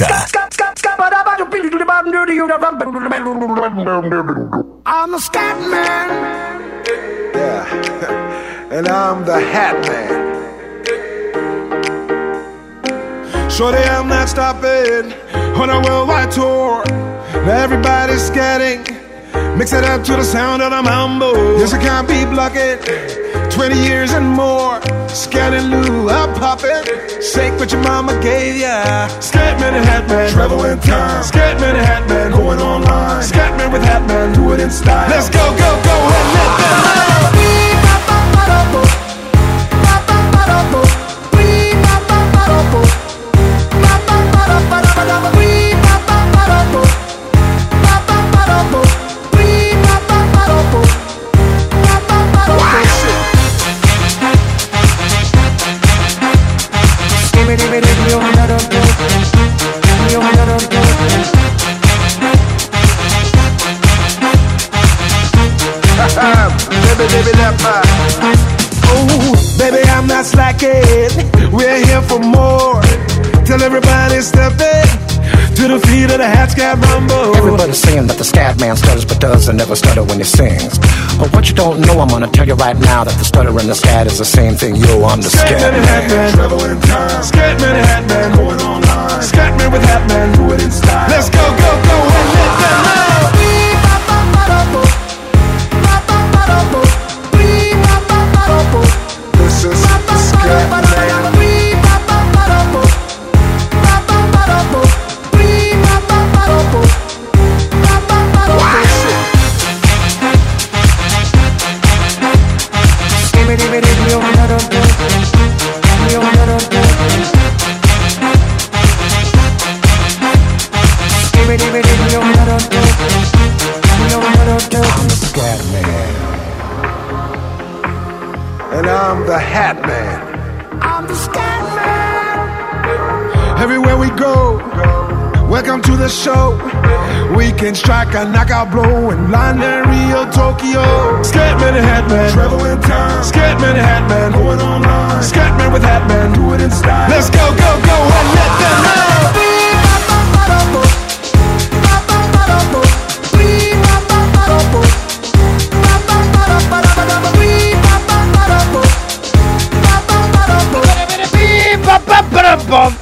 Sonia I'm the scat man. Yeah. (laughs) and I'm the hat man. Shorty, I'm not stopping on a worldwide tour. Now everybody's scatting. Mix it up to the sound of the mambo. Yes, I can't be blocking. 20 years and more. Scanning Lou, I'm popping. Shake what your mama gave ya. Scatman and Hatman, travel in time. Scatman and Hatman, going online. Scatman with Hatman, do it in style. Let's go, go, go, and let them know. Stutters but does and never stutter when he sings. But what you don't know, I'm gonna tell you right now that the stutter and the scat is the same thing. Yo, I'm the scat Scatman and Hatman, man. travel in time. Scatman and Hatman, going online. Scatman with Hatman, do it in style. Let's go, go, go, and let them know. This is Scatman. Can strike a knockout blow in London, Rio, Tokyo. Scatman and Hatman, travel in time. Scatman and Hatman, going online. Scatman with Hatman, do it in style. Let's go, go, go, and let them know.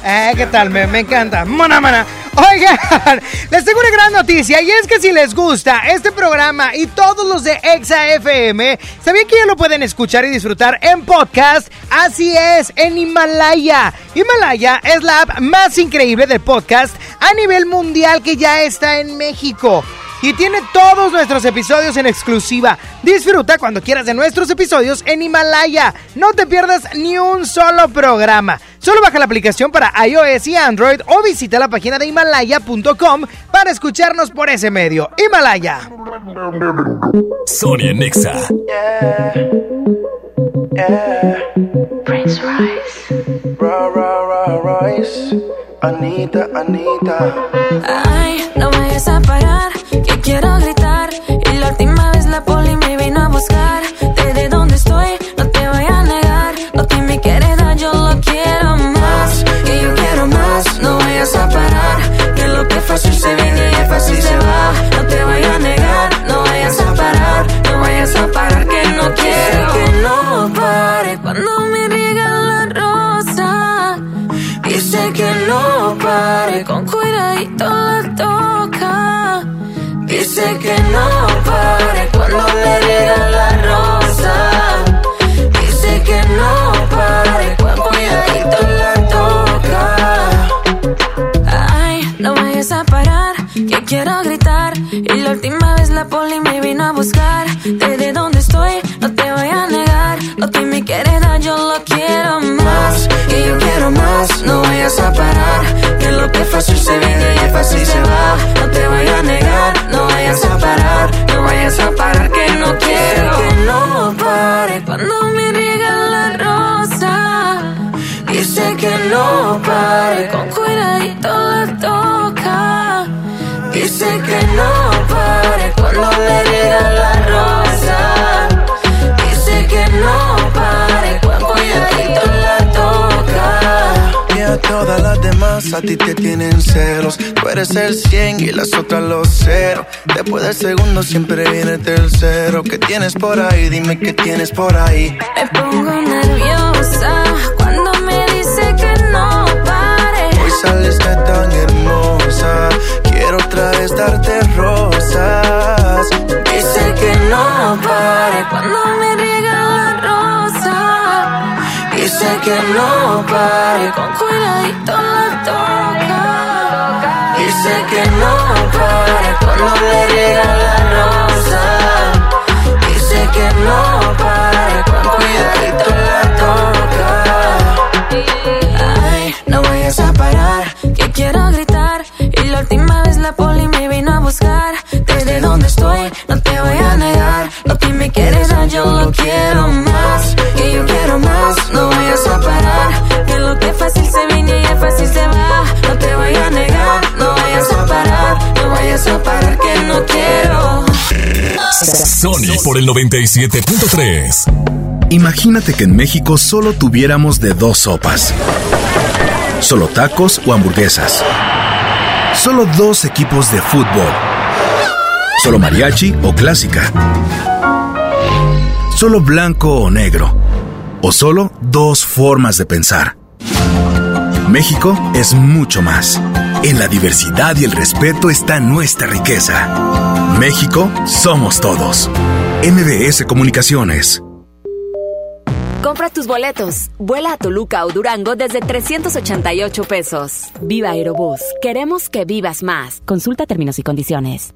Eh, ¿qué tal? Me, me encanta. Mona, mana. Oigan, les tengo una gran noticia y es que si les gusta este programa y todos los de Exa FM, ¿sabían que ya lo pueden escuchar y disfrutar en podcast? Así es, en Himalaya. Himalaya es la app más increíble de podcast a nivel mundial que ya está en México. Y tiene todos nuestros episodios en exclusiva. Disfruta cuando quieras de nuestros episodios en Himalaya. No te pierdas ni un solo programa. Solo baja la aplicación para iOS y Android o visita la página de Himalaya.com para escucharnos por ese medio. Himalaya. Sonia Nexa. Prince Rice. Ra, ra, ra, Rice. Anita, Anita. Ay, no vayas a parar, que quiero gritar. Todas las demás a ti te tienen celos. Tú eres el 100 y las otras los cero. Después del segundo siempre viene el tercero. ¿Qué tienes por ahí? Dime qué tienes por ahí. Me pongo nerviosa cuando me dice que no pare. Hoy saliste tan hermosa. Quiero otra vez darte rosas. Dice que no pare cuando me riega la rosa. Dice que no pare, con cuidadito la toca. Dice que no pare cuando le riega la rosa. Dice que no pare, con cuidadito la toca. Ay, no vayas a parar, que quiero gritar. Y la última vez la poli me vino a buscar. Desde donde estoy, no te voy a negar. Lo que me quieres yo lo quiero más. Que yo quiero más, que fácil se viene y es fácil se va. No te voy a negar, no vayas a parar. No vayas a parar, que no quiero. Sony por el 97.3. Imagínate que en México solo tuviéramos de dos sopas. Solo tacos o hamburguesas. Solo dos equipos de fútbol. Solo mariachi o clásica. Solo blanco o negro. O solo dos formas de pensar. México es mucho más. En la diversidad y el respeto está nuestra riqueza. México somos todos. MBS Comunicaciones. Compra tus boletos. Vuela a Toluca o Durango desde 388 pesos. Viva Aerobús. Queremos que vivas más. Consulta términos y condiciones.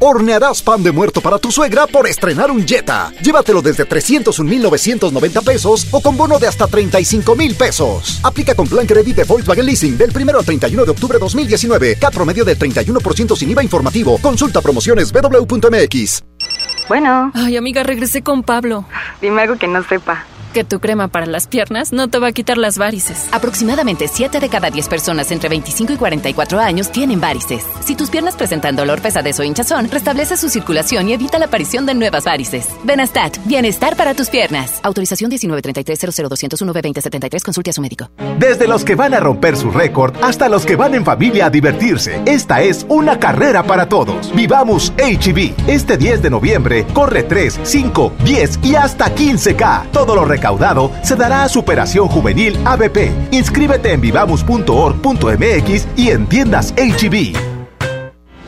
Hornearás pan de muerto para tu suegra por estrenar un Jetta. Llévatelo desde 301,990 pesos o con bono de hasta 35,000 pesos. Aplica con plan Credit de Volkswagen Leasing del 1 al 31 de octubre 2019. CAT promedio del 31% sin IVA informativo. Consulta promociones www.mx. Bueno. Ay, amiga, regresé con Pablo. Dime algo que no sepa. Que tu crema para las piernas no te va a quitar las varices. Aproximadamente 7 de cada 10 personas entre 25 y 44 años tienen varices. Si tus piernas presentan dolor, pesadez o hinchazón, restablece su circulación y evita la aparición de nuevas varices. Benastat, bienestar para tus piernas. Autorización 1933-00201-2073. Consulte a su médico. Desde los que van a romper su récord hasta los que van en familia a divertirse. Esta es una carrera para todos. Vivamos HB. Este 10 de noviembre corre 3, 5, 10 y hasta 15K. Todo lo recaudado se dará a Superación Juvenil ABP. Inscríbete en vivamos.org.mx y en tiendas HB.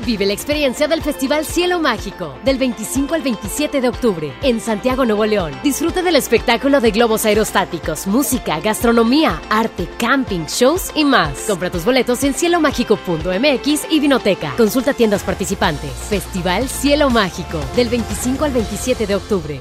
Vive la experiencia del Festival Cielo Mágico del 25 al 27 de octubre en Santiago, Nuevo León. Disfruta del espectáculo de globos aerostáticos, música, gastronomía, arte, camping, shows y más. Compra tus boletos en cielomágico.mx y Vinoteca. Consulta tiendas participantes. Festival Cielo Mágico del 25 al 27 de octubre.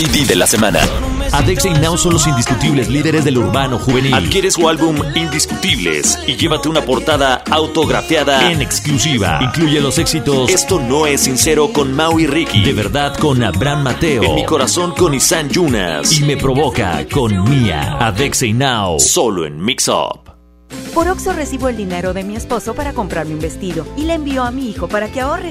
CD de la semana. Adexa y Now son los indiscutibles líderes del urbano juvenil. Adquiere su álbum Indiscutibles y llévate una portada autografiada en exclusiva. Incluye los éxitos Esto no es sincero con Mau y Ricky. De verdad con Abraham Mateo. En mi corazón con Isan Yunas. Y me provoca con Mia. Adexa y Now. Solo en Mix Up. Por Oxo recibo el dinero de mi esposo para comprarme un vestido y le envío a mi hijo para que ahorre.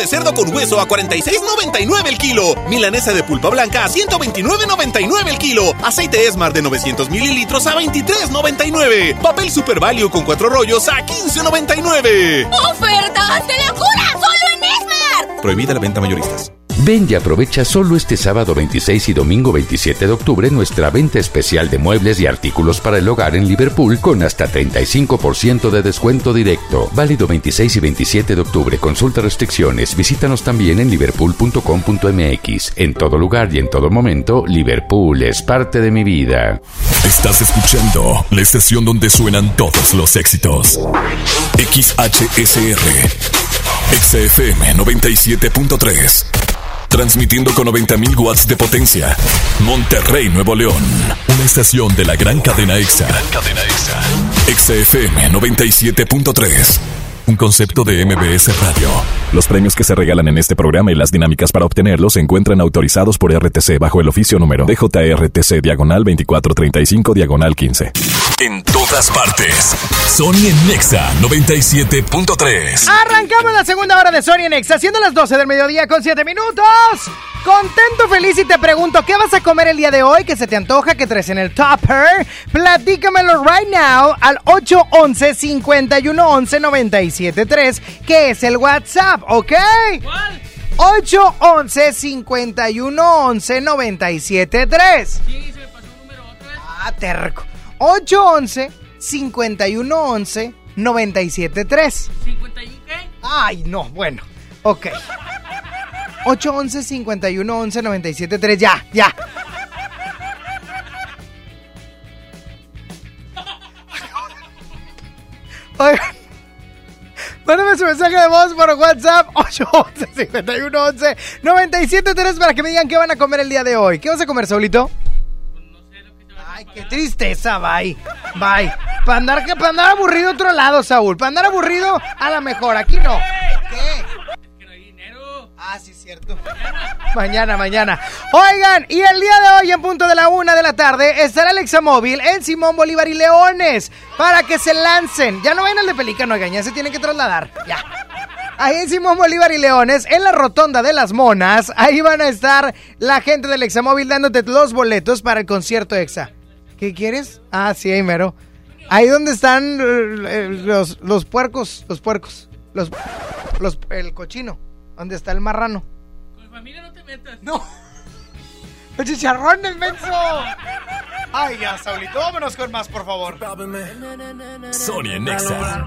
de cerdo con hueso a 46.99 el kilo. Milanesa de pulpa blanca a 129.99 el kilo. Aceite Esmar de 900 mililitros a 23.99. Papel Super Value con cuatro rollos a 15.99. ¡Ofertas de locura! ¡Solo en Esmar! Prohibida la venta mayoristas. Ven y aprovecha solo este sábado 26 y domingo 27 de octubre nuestra venta especial de muebles y artículos para el hogar en Liverpool con hasta 35% de descuento directo. Válido 26 y 27 de octubre. Consulta restricciones. Visítanos también en liverpool.com.mx. En todo lugar y en todo momento, Liverpool es parte de mi vida. Estás escuchando la estación donde suenan todos los éxitos. XHSR. XFM 97.3. Transmitiendo con 90.000 watts de potencia. Monterrey, Nuevo León. Una estación de la gran cadena EXA. cadena EXA. EXA FM 97.3. Un concepto de MBS Radio. Los premios que se regalan en este programa y las dinámicas para obtenerlos se encuentran autorizados por RTC bajo el oficio número DJRTC diagonal 2435 diagonal 15. En todas partes. Sony en Nexa 97.3. Arrancamos la segunda hora de Sony en Nexa, siendo las 12 del mediodía con 7 minutos. Contento, feliz y te pregunto, ¿qué vas a comer el día de hoy? ¿Qué se te antoja? ¿Qué traes en el topper? Platícamelo right now al 811 511 973 que es el WhatsApp, ¿ok? ¿Cuál? 811 511 973 Sí, se me pasó un número otra vez. Ah, terco. 811 511 973 ¿50 y qué? Ay, no, bueno. Ok. 811 511 973 Ya, ya. (laughs) Oigan. Mándame su mensaje de voz por WhatsApp 811 511 973 para que me digan qué van a comer el día de hoy. ¿Qué vas a comer, Saulito? Ay, qué tristeza, bye. Bye. Para andar, para andar aburrido otro lado, Saúl. Para andar aburrido, a lo mejor. Aquí no. ¿Qué? Ah, sí, cierto. (laughs) Mañana, mañana. Oigan, y el día de hoy, en punto de la una de la tarde, estará el Examóvil en Simón Bolívar y Leones para que se lancen. Ya no vayan al de Pelícano, oigan, ya se tienen que trasladar. Ya. Ahí en Simón Bolívar y Leones, en la rotonda de las monas, ahí van a estar la gente del Examóvil dándote los boletos para el concierto Exa. ¿Qué quieres? Ah, sí, ahí mero. Ahí donde están eh, los, los puercos, los puercos, los, los, el cochino, donde está el marrano. Con mi familia no te metas. No. ¡Los chicharrones, menso! Ay, ya, Saulito, vámonos con más, por favor. Sony en Nexa.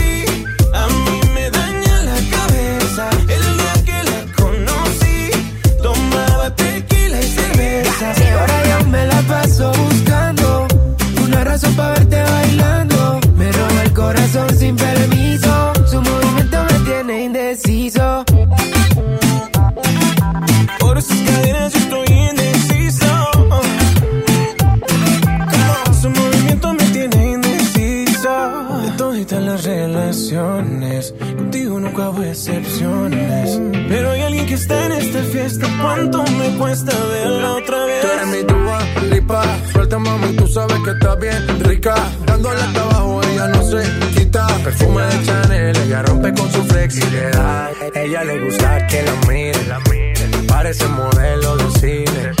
cerveza. Y ahora yo me la paso buscando una razón para verte bailando. Me roba el corazón sin permiso. Su movimiento me tiene indeciso. Por sus cadenas yo estoy indeciso. Su movimiento me tiene indeciso. De todas las relaciones, nunca hubo excepciones. Pero hay alguien que está en esta fiesta. ¿Cuánto me cuesta verla otra vez? Tú eres mi tuba, lipa. Suelta, mami, tú sabes que está bien rica. Dándole hasta abajo, ella no se quita. Perfume de Chanel, ella rompe con su flexibilidad. Ella le gusta que la miren. Parece modelo de cine.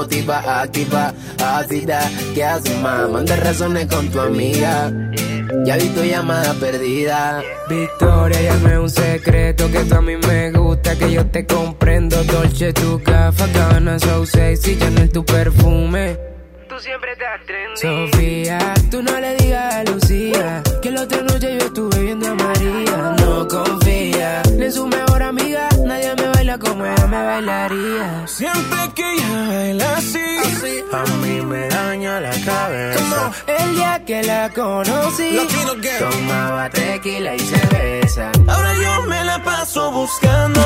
motiva, activa, ácida. ¿Qué haces, más? Manda razones con tu amiga. Ya vi tu llamada perdida. Victoria, llame un secreto que tú a mí me gusta, que yo te comprendo. Dolce, tu gafa, cabana, so sexy, Chanel, tu perfume. Siempre estás trendy. Sofía, tú no le digas a Lucía que la otra noche yo estuve viendo a María. No confía ni en su mejor amiga, nadie me baila como ella me bailaría. Siempre que ella baila así, A mí me daña la cabeza. El día que la conocí, Tomaba tequila y cerveza. ahora yo me la paso buscando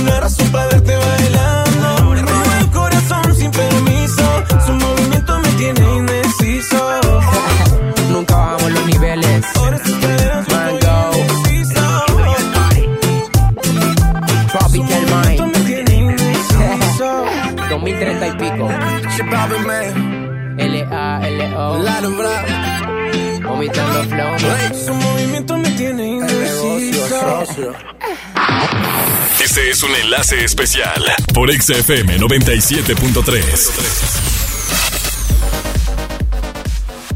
una razón para verte bailando. Me roba el corazón sin permiso, su movimiento me tiene indeciso. Nunca bajamos los niveles. Mango. Tropical Mind. 2030 (laughs) y pico. L-A-L-O. Vomitando flow. Su movimiento me tiene indeciso. Este es un enlace especial por XFM 97.3.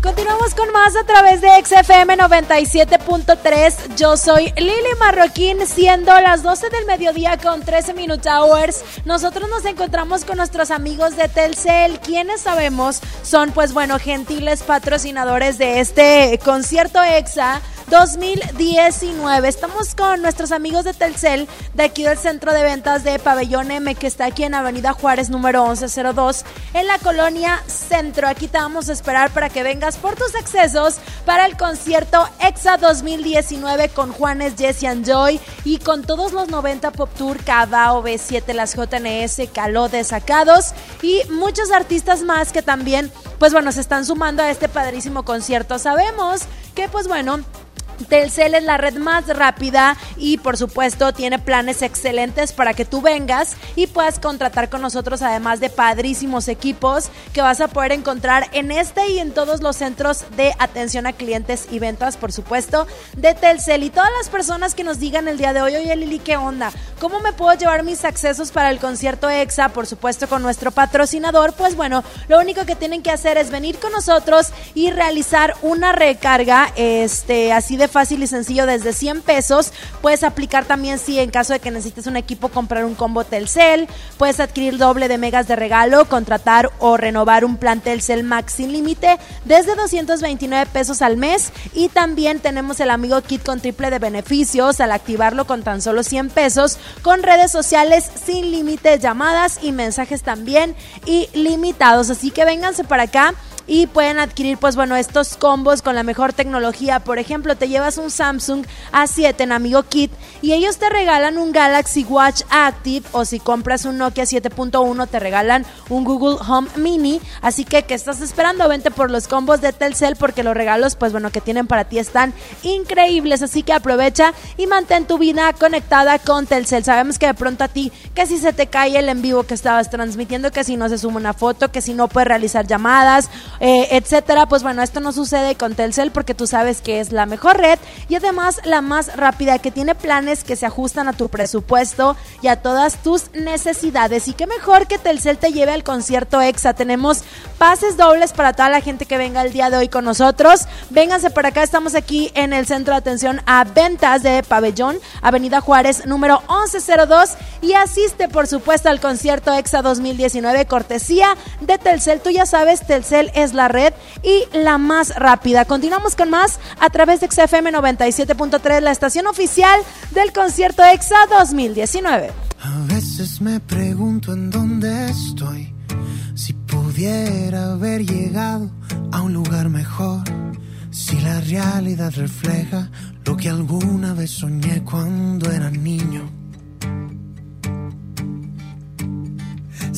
Continuamos con más a través de XFM 97.3. Yo soy Lili Marroquín, siendo las 12 del mediodía con 13 Minute Hours. Nosotros nos encontramos con nuestros amigos de Telcel, quienes sabemos son, pues bueno, gentiles patrocinadores de este concierto EXA 2019. Estamos con nuestros amigos de Telcel de aquí del centro de ventas de Pabellón M que está aquí en Avenida Juárez número 1102 en la colonia Centro. Aquí te vamos a esperar para que vengas por tus accesos para el concierto EXA 2019 con Juanes, Jesse and Joy y con todos los 90 Pop Tour, Cava, B7, las JNS, Caló, Desacados y muchos artistas más que también, pues bueno, se están sumando a este padrísimo concierto. Sabemos que, pues bueno, Telcel es la red más rápida y por supuesto tiene planes excelentes para que tú vengas y puedas contratar con nosotros además de padrísimos equipos que vas a poder encontrar en este y en todos los centros de atención a clientes y ventas por supuesto de Telcel y todas las personas que nos digan el día de hoy, oye Lili, ¿qué onda? ¿Cómo me puedo llevar mis accesos para el concierto EXA? Por supuesto con nuestro patrocinador, pues bueno, lo único que tienen que hacer es venir con nosotros y realizar una recarga este así de fácil y sencillo desde 100 pesos. Puedes aplicar también si en caso de que necesites un equipo comprar un combo Telcel, puedes adquirir doble de megas de regalo, contratar o renovar un plan Telcel Max sin límite desde 229 pesos al mes y también tenemos el amigo kit con triple de beneficios al activarlo con tan solo 100 pesos con redes sociales sin límite, llamadas y mensajes también ilimitados. Así que vénganse para acá y pueden adquirir pues bueno estos combos con la mejor tecnología. Por ejemplo te llevas un Samsung A7 en Amigo Kit y ellos te regalan un Galaxy Watch Active o si compras un Nokia 7.1 te regalan un Google Home Mini. Así que ¿qué estás esperando? vente por los combos de Telcel porque los regalos pues bueno que tienen para ti están increíbles. Así que aprovecha y mantén tu vida conectada con Telcel. Sabemos que de pronto a ti que si se te cae el en vivo que estabas transmitiendo que si no se suma una foto que si no puedes realizar llamadas eh, etcétera. Pues bueno, esto no sucede con Telcel porque tú sabes que es la mejor red y además la más rápida que tiene planes que se ajustan a tu presupuesto y a todas tus necesidades. Y qué mejor que Telcel te lleve al concierto EXA. Tenemos pases dobles para toda la gente que venga el día de hoy con nosotros. Vénganse por acá, estamos aquí en el centro de atención a ventas de Pabellón, Avenida Juárez, número 1102. Y asiste, por supuesto, al concierto EXA 2019, cortesía de Telcel. Tú ya sabes, Telcel es la red y la más rápida. Continuamos con más a través de XFM 97.3, la estación oficial del concierto EXA 2019. A veces me pregunto en dónde estoy. Si pudiera haber llegado a un lugar mejor. Si la realidad refleja lo que alguna vez soñé cuando era niño.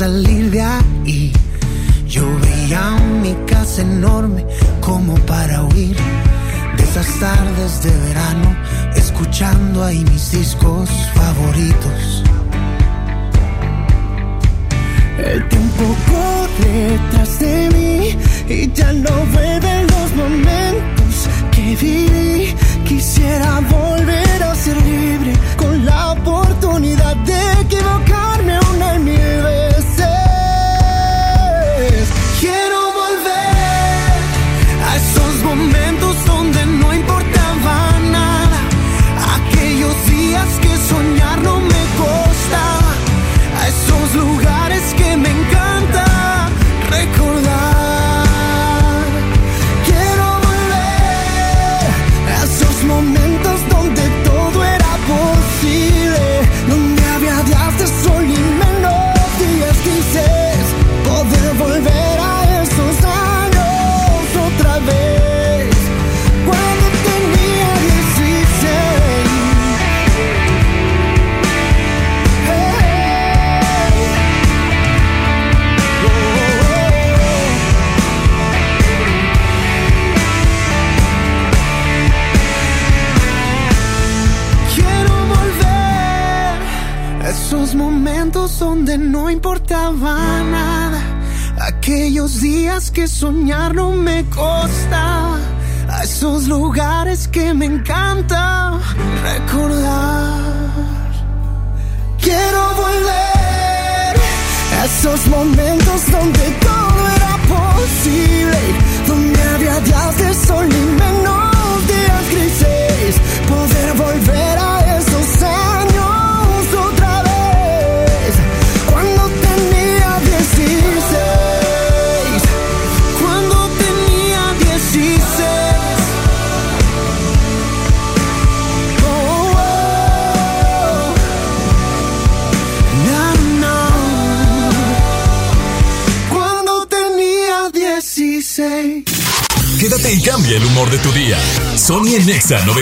salir de ahí. Yo veía mi casa enorme como para huir de esas tardes de verano, escuchando ahí mis discos favoritos. El tiempo corre tras de mí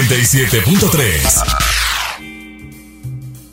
97.3.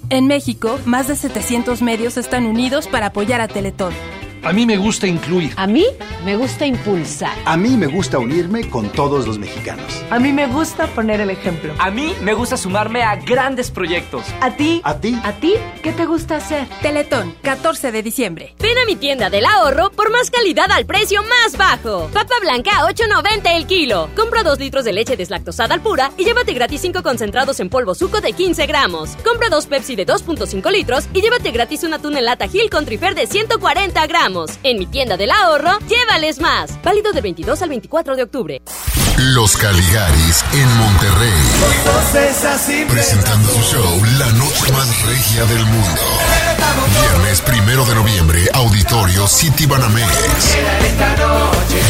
En México, más de 700 medios están unidos para apoyar a Teletón. A mí me gusta incluir. A mí me gusta impulsar. A mí me gusta unirme con todos los mexicanos. A mí me gusta poner el ejemplo. A mí me gusta sumarme a grandes proyectos. ¿A ti? ¿A ti? ¿A ti? ¿Qué te gusta hacer? Teletón, 14 de diciembre. Ven a mi tienda del ahorro por más calidad al precio más bajo. Papa blanca a 8.90 el kilo. Compra 2 litros de leche deslactosada al pura y llévate gratis 5 concentrados en polvo suco de 15 gramos. Compra 2 Pepsi de 2.5 litros y llévate gratis una tuna en lata Gil con trifer de 140 gramos. En mi tienda del ahorro, llévales más. Válido del 22 al 24 de octubre. Los Caligaris en Monterrey. Presentando su show La Noche Más Regia del Mundo. Viernes primero de noviembre, Auditorio City Banamex.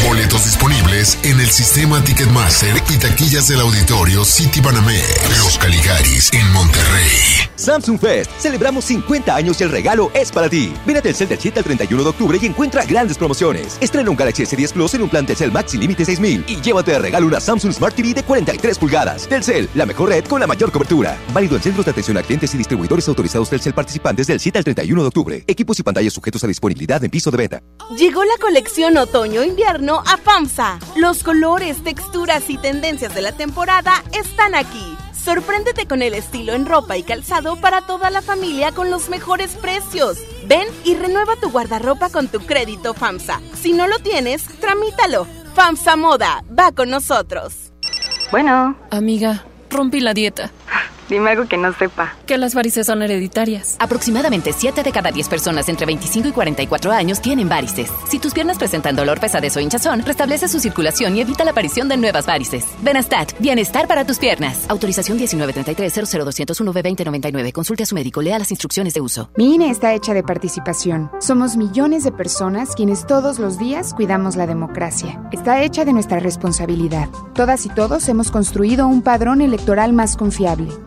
Boletos disponibles en el sistema Ticketmaster y taquillas del Auditorio City Banamex. Los Caligaris en Monterrey. Samsung Fest. Celebramos 50 años y el regalo es para ti. Ven a Telcel del 7 al 31 de octubre y encuentra grandes promociones. Estrena un Galaxy S10 Plus en un plan Telcel Max sin límite 6000 y llévate de regalo una Samsung Smart TV de 43 pulgadas. Telcel, la mejor red con la mayor cobertura. Válido en centros de atención a clientes y distribuidores autorizados Telcel participantes del 7 al 31 de octubre. Equipos y pantallas sujetos a disponibilidad en piso de venta. Llegó la colección otoño-invierno a FAMSA. Los colores, texturas y tendencias de la temporada están aquí. Sorpréndete con el estilo en ropa y calzado para toda la familia con los mejores precios. Ven y renueva tu guardarropa con tu crédito FAMSA. Si no lo tienes, tramítalo. FAMSA Moda, va con nosotros. Bueno. Amiga, rompí la dieta. Dime algo que no sepa. Que las varices son hereditarias. Aproximadamente 7 de cada 10 personas entre 25 y 44 años tienen varices. Si tus piernas presentan dolor, pesadez o hinchazón, restablece su circulación y evita la aparición de nuevas varices. Benastat, bienestar para tus piernas. Autorización 1933-00201-B2099. Consulte a su médico, lea las instrucciones de uso. Mi INE está hecha de participación. Somos millones de personas quienes todos los días cuidamos la democracia. Está hecha de nuestra responsabilidad. Todas y todos hemos construido un padrón electoral más confiable.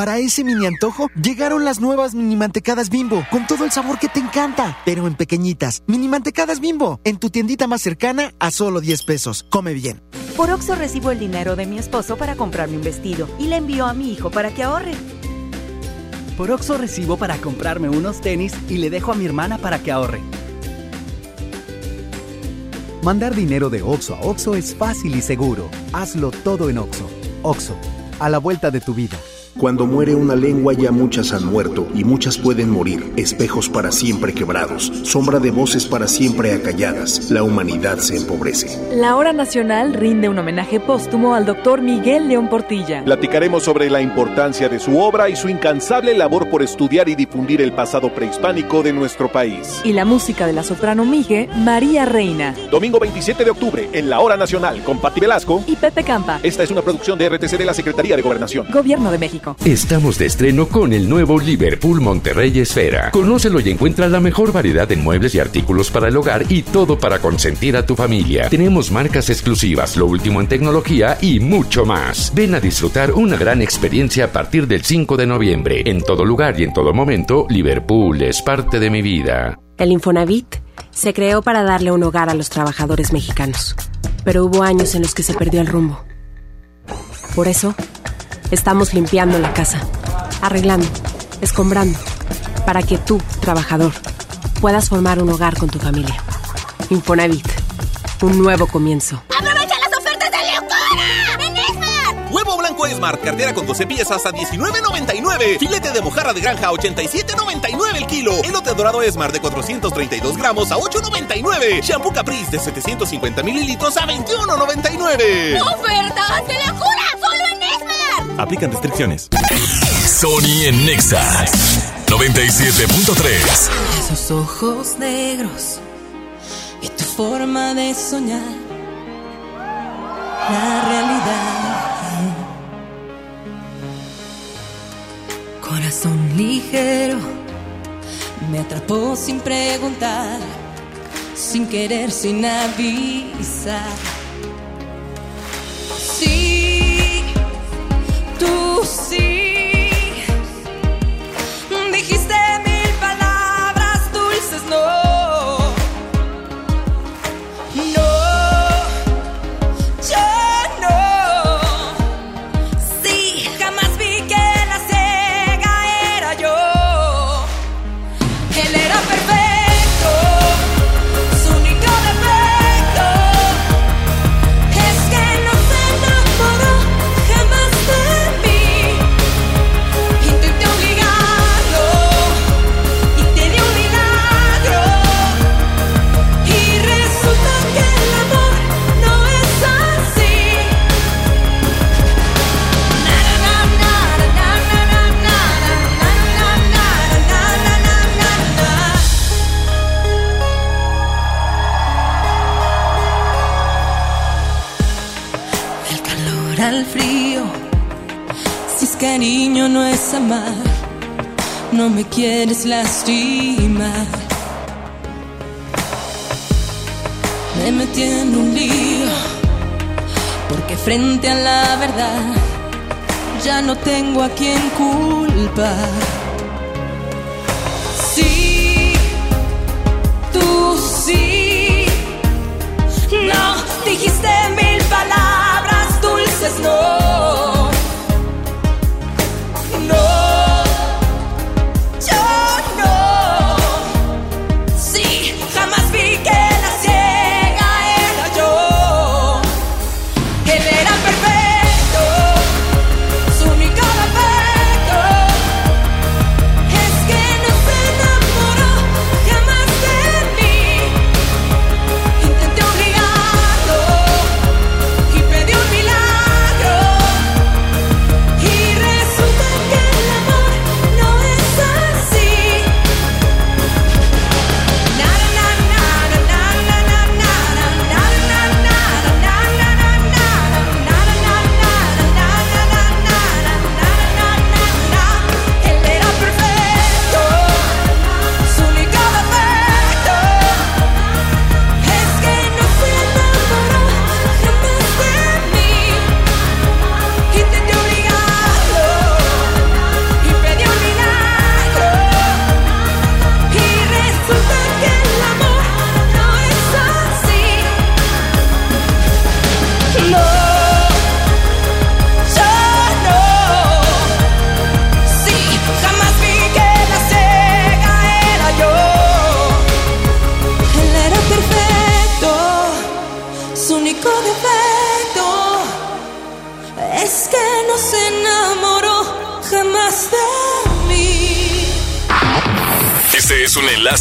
Para ese mini antojo, llegaron las nuevas mini mantecadas bimbo, con todo el sabor que te encanta, pero en pequeñitas. Mini mantecadas bimbo, en tu tiendita más cercana a solo 10 pesos. Come bien. Por Oxo recibo el dinero de mi esposo para comprarme un vestido y le envío a mi hijo para que ahorre. Por Oxo recibo para comprarme unos tenis y le dejo a mi hermana para que ahorre. Mandar dinero de Oxo a Oxo es fácil y seguro. Hazlo todo en Oxo. Oxo, a la vuelta de tu vida. Cuando muere una lengua ya muchas han muerto y muchas pueden morir, espejos para siempre quebrados, sombra de voces para siempre acalladas, la humanidad se empobrece. La Hora Nacional rinde un homenaje póstumo al doctor Miguel León Portilla. Platicaremos sobre la importancia de su obra y su incansable labor por estudiar y difundir el pasado prehispánico de nuestro país. Y la música de la soprano Migue, María Reina. Domingo 27 de octubre, en la Hora Nacional, con Patti Velasco y Pepe Campa. Esta es una producción de RTC de la Secretaría de Gobernación. Gobierno de México. Estamos de estreno con el nuevo Liverpool Monterrey Esfera. Conócelo y encuentra la mejor variedad de muebles y artículos para el hogar y todo para consentir a tu familia. Tenemos marcas exclusivas, lo último en tecnología y mucho más. Ven a disfrutar una gran experiencia a partir del 5 de noviembre. En todo lugar y en todo momento, Liverpool es parte de mi vida. El Infonavit se creó para darle un hogar a los trabajadores mexicanos, pero hubo años en los que se perdió el rumbo. Por eso, Estamos limpiando la casa, arreglando, escombrando, para que tú, trabajador, puedas formar un hogar con tu familia. Infonavit, un nuevo comienzo. ¡Aprovecha las ofertas de locura! ¡En Esmar! Huevo blanco Esmar, cartera con 12 piezas a 19.99. Filete de mojarra de granja a 87.99 el kilo. Elote dorado Esmar de 432 gramos a 8.99. Shampoo Caprice de 750 mililitros a 21.99. ¡Ofertas de locura! ¡Solo! Aplican restricciones. Sony en Nexa 97.3. Esos ojos negros y tu forma de soñar la realidad. Corazón ligero me atrapó sin preguntar, sin querer, sin avisar. Sí, tú sí.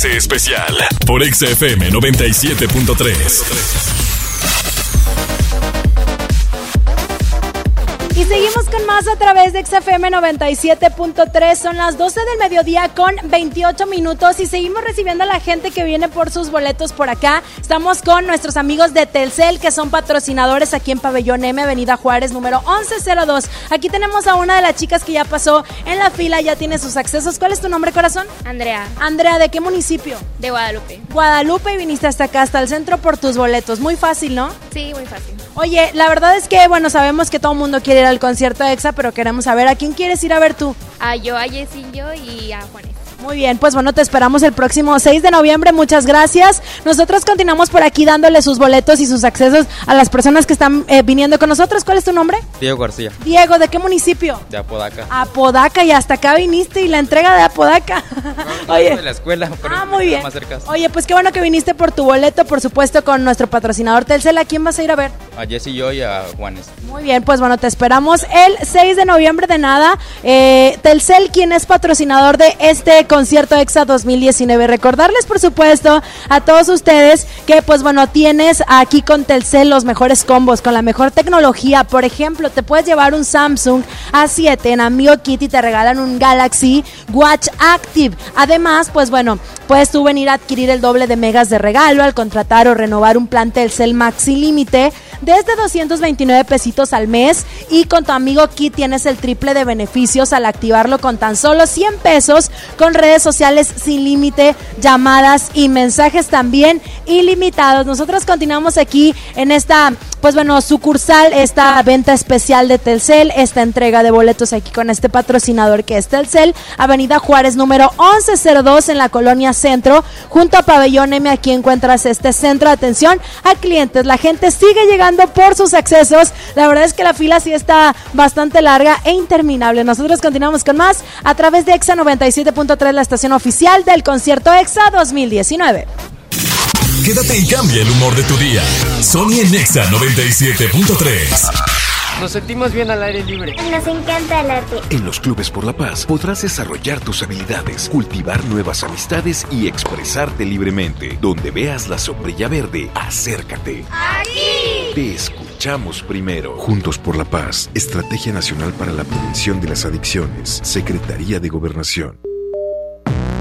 especial por XFM 97.3. a través de XFM 97.3. Son las 12 del mediodía con 28 minutos y seguimos recibiendo a la gente que viene por sus boletos por acá. Estamos con nuestros amigos de Telcel que son patrocinadores aquí en Pabellón M, Avenida Juárez, número 1102. Aquí tenemos a una de las chicas que ya pasó en la fila, ya tiene sus accesos. ¿Cuál es tu nombre, corazón? Andrea, Andrea, ¿de qué municipio? de Guadalupe. Guadalupe y viniste hasta acá, hasta el centro por tus boletos. Muy fácil, ¿no? Sí, muy fácil. Oye, la verdad es que, bueno, sabemos que todo el mundo quiere ir al concierto de EXA, pero queremos saber a quién quieres ir a ver tú. A yo, a Yesillo y a Juanes. Muy bien, pues bueno, te esperamos el próximo 6 de noviembre. Muchas gracias. Nosotros continuamos por aquí dándole sus boletos y sus accesos a las personas que están eh, viniendo con nosotros. ¿Cuál es tu nombre? Diego García, Diego, ¿de qué municipio? de Apodaca. Apodaca y hasta acá viniste y la entrega de Apodaca. (laughs) Oye, de la escuela, pero Ah, muy bien. más cerca. Oye, pues qué bueno que viniste por tu boleto, por supuesto, con nuestro patrocinador Telcel. ¿A quién vas a ir a ver? A Jesse y yo y a Juanes. Muy bien, pues bueno, te esperamos el 6 de noviembre de nada. Eh, Telcel, quien es patrocinador de este concierto EXA 2019. Recordarles, por supuesto, a todos ustedes que, pues bueno, tienes aquí con Telcel los mejores combos, con la mejor tecnología. Por ejemplo, te puedes llevar un Samsung A7 en Amigo Kit y te regalan un Galaxy Watch Active. Además, pues bueno, puedes tú venir a adquirir el doble de megas de regalo al contratar o renovar un plan Telcel Maxi Límite desde 229 pesitos al mes y con tu amigo Kit tienes el triple de beneficios al activarlo con tan solo 100 pesos con redes sociales sin límite, llamadas y mensajes también ilimitados. Nosotros continuamos aquí en esta, pues bueno, sucursal, esta venta especial de Telcel, esta entrega de boletos aquí con este patrocinador que es Telcel, Avenida Juárez número 1102 en la colonia Centro, junto a Pabellón M, aquí encuentras este centro de atención a clientes. La gente sigue llegando por sus accesos. La verdad es que la fila sí está bastante larga e interminable. Nosotros continuamos con más a través de EXA 97.3, la estación oficial del concierto EXA 2019. Quédate y cambia el humor de tu día. Sony en Nexa 97.3. Nos sentimos bien al aire libre. Nos encanta el arte. En los Clubes por la Paz podrás desarrollar tus habilidades, cultivar nuevas amistades y expresarte libremente. Donde veas la sombrilla verde, acércate. ¡Aquí! Te escuchamos primero. Juntos por la Paz, Estrategia Nacional para la Prevención de las Adicciones, Secretaría de Gobernación.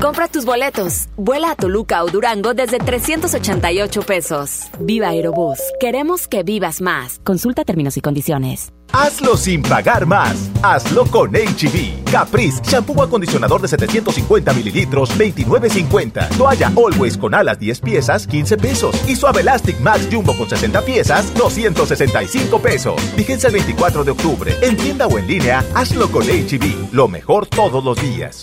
Compra tus boletos. Vuela a Toluca o Durango desde 388 pesos. Viva Aerobús. Queremos que vivas más. Consulta términos y condiciones. Hazlo sin pagar más. Hazlo con HB. Caprice, shampoo acondicionador de 750 mililitros, 29.50. Toalla Always con alas 10 piezas, 15 pesos. Y Suave Elastic Max Jumbo con 60 piezas, 265 pesos. Fíjense el 24 de octubre. En tienda o en línea, hazlo con HB. Lo mejor todos los días.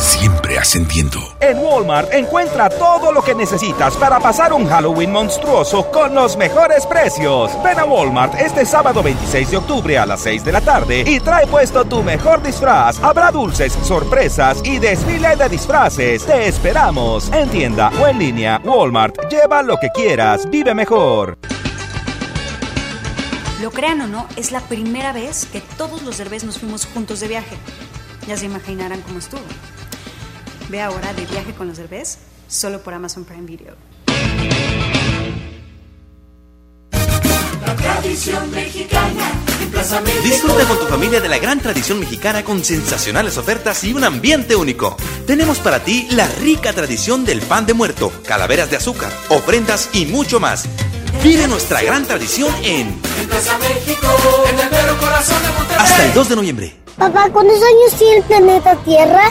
Siempre ascendiendo. En Walmart encuentra todo lo que necesitas para pasar un Halloween monstruoso con los mejores precios. Ven a Walmart este sábado 26 de octubre a las 6 de la tarde y trae puesto tu mejor disfraz. Habrá dulces, sorpresas y desfile de disfraces. Te esperamos en tienda o en línea. Walmart, lleva lo que quieras, vive mejor. Lo crean o no, es la primera vez que todos los derbés nos fuimos juntos de viaje. Ya se imaginarán cómo estuvo. Ve ahora de viaje con los Derbez, solo por Amazon Prime Video. La tradición mexicana. Disfruta con tu familia de la gran tradición mexicana con sensacionales ofertas y un ambiente único. Tenemos para ti la rica tradición del pan de muerto, calaveras de azúcar, ofrendas y mucho más. Vive nuestra gran tradición en, en Plaza México, en el mero corazón de Monterrey. Hasta el 2 de noviembre. Papá, ¿cuántos años tiene el planeta Tierra?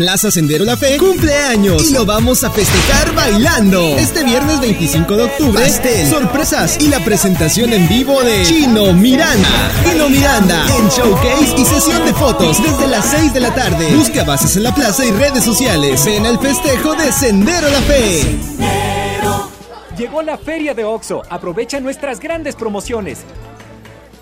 Plaza Sendero La Fe cumpleaños y lo vamos a festejar bailando. Este viernes 25 de octubre, pastel, sorpresas y la presentación en vivo de Chino Miranda. Chino Miranda en showcase y sesión de fotos desde las 6 de la tarde. Busca bases en la plaza y redes sociales. Ven al festejo de Sendero La Fe. Llegó la feria de OXO. Aprovecha nuestras grandes promociones.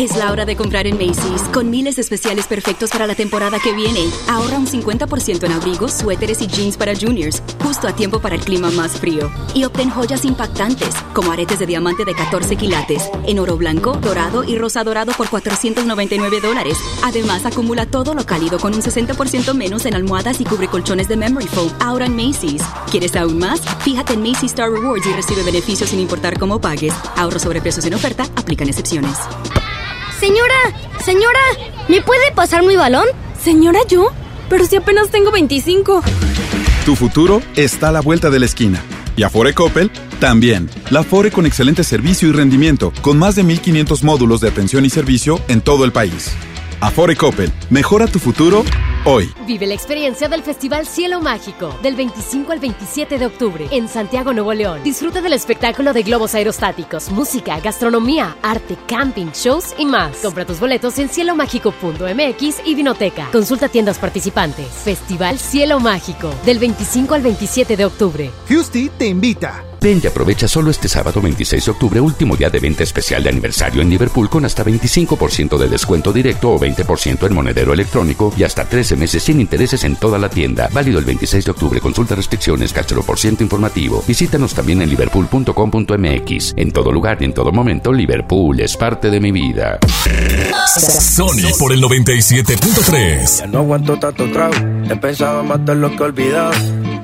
Es la hora de comprar en Macy's, con miles especiales perfectos para la temporada que viene. Ahorra un 50% en abrigos, suéteres y jeans para juniors, justo a tiempo para el clima más frío. Y obtén joyas impactantes, como aretes de diamante de 14 quilates, en oro blanco, dorado y rosa dorado por 499 dólares. Además, acumula todo lo cálido con un 60% menos en almohadas y cubre colchones de Memory Foam. Ahora en Macy's. ¿Quieres aún más? Fíjate en Macy's Star Rewards y recibe beneficios sin importar cómo pagues. Ahorro sobre precios en oferta, aplican excepciones. Señora, señora, ¿me puede pasar mi balón? Señora, ¿yo? Pero si apenas tengo 25. Tu futuro está a la vuelta de la esquina. Y Afore Coppel también. La Afore con excelente servicio y rendimiento, con más de 1500 módulos de atención y servicio en todo el país. Afore Coppel, mejora tu futuro hoy. Vive la experiencia del Festival Cielo Mágico del 25 al 27 de octubre en Santiago, Nuevo León. Disfruta del espectáculo de globos aerostáticos, música, gastronomía, arte, camping, shows y más. Compra tus boletos en cielomágico.mx y Vinoteca. Consulta tiendas participantes. Festival Cielo Mágico del 25 al 27 de octubre. Fusty te invita. Ven y aprovecha solo este sábado 26 de octubre, último día de venta especial de aniversario en Liverpool con hasta 25% de descuento directo o 20% en monedero electrónico y hasta 13 meses sin intereses en toda la tienda. Válido el 26 de octubre. Consulta restricciones, por ciento informativo. Visítanos también en liverpool.com.mx. En todo lugar y en todo momento, Liverpool es parte de mi vida. Sony por el 97.3. Ya no aguanto tanto trago. He pensado matar lo que olvidado.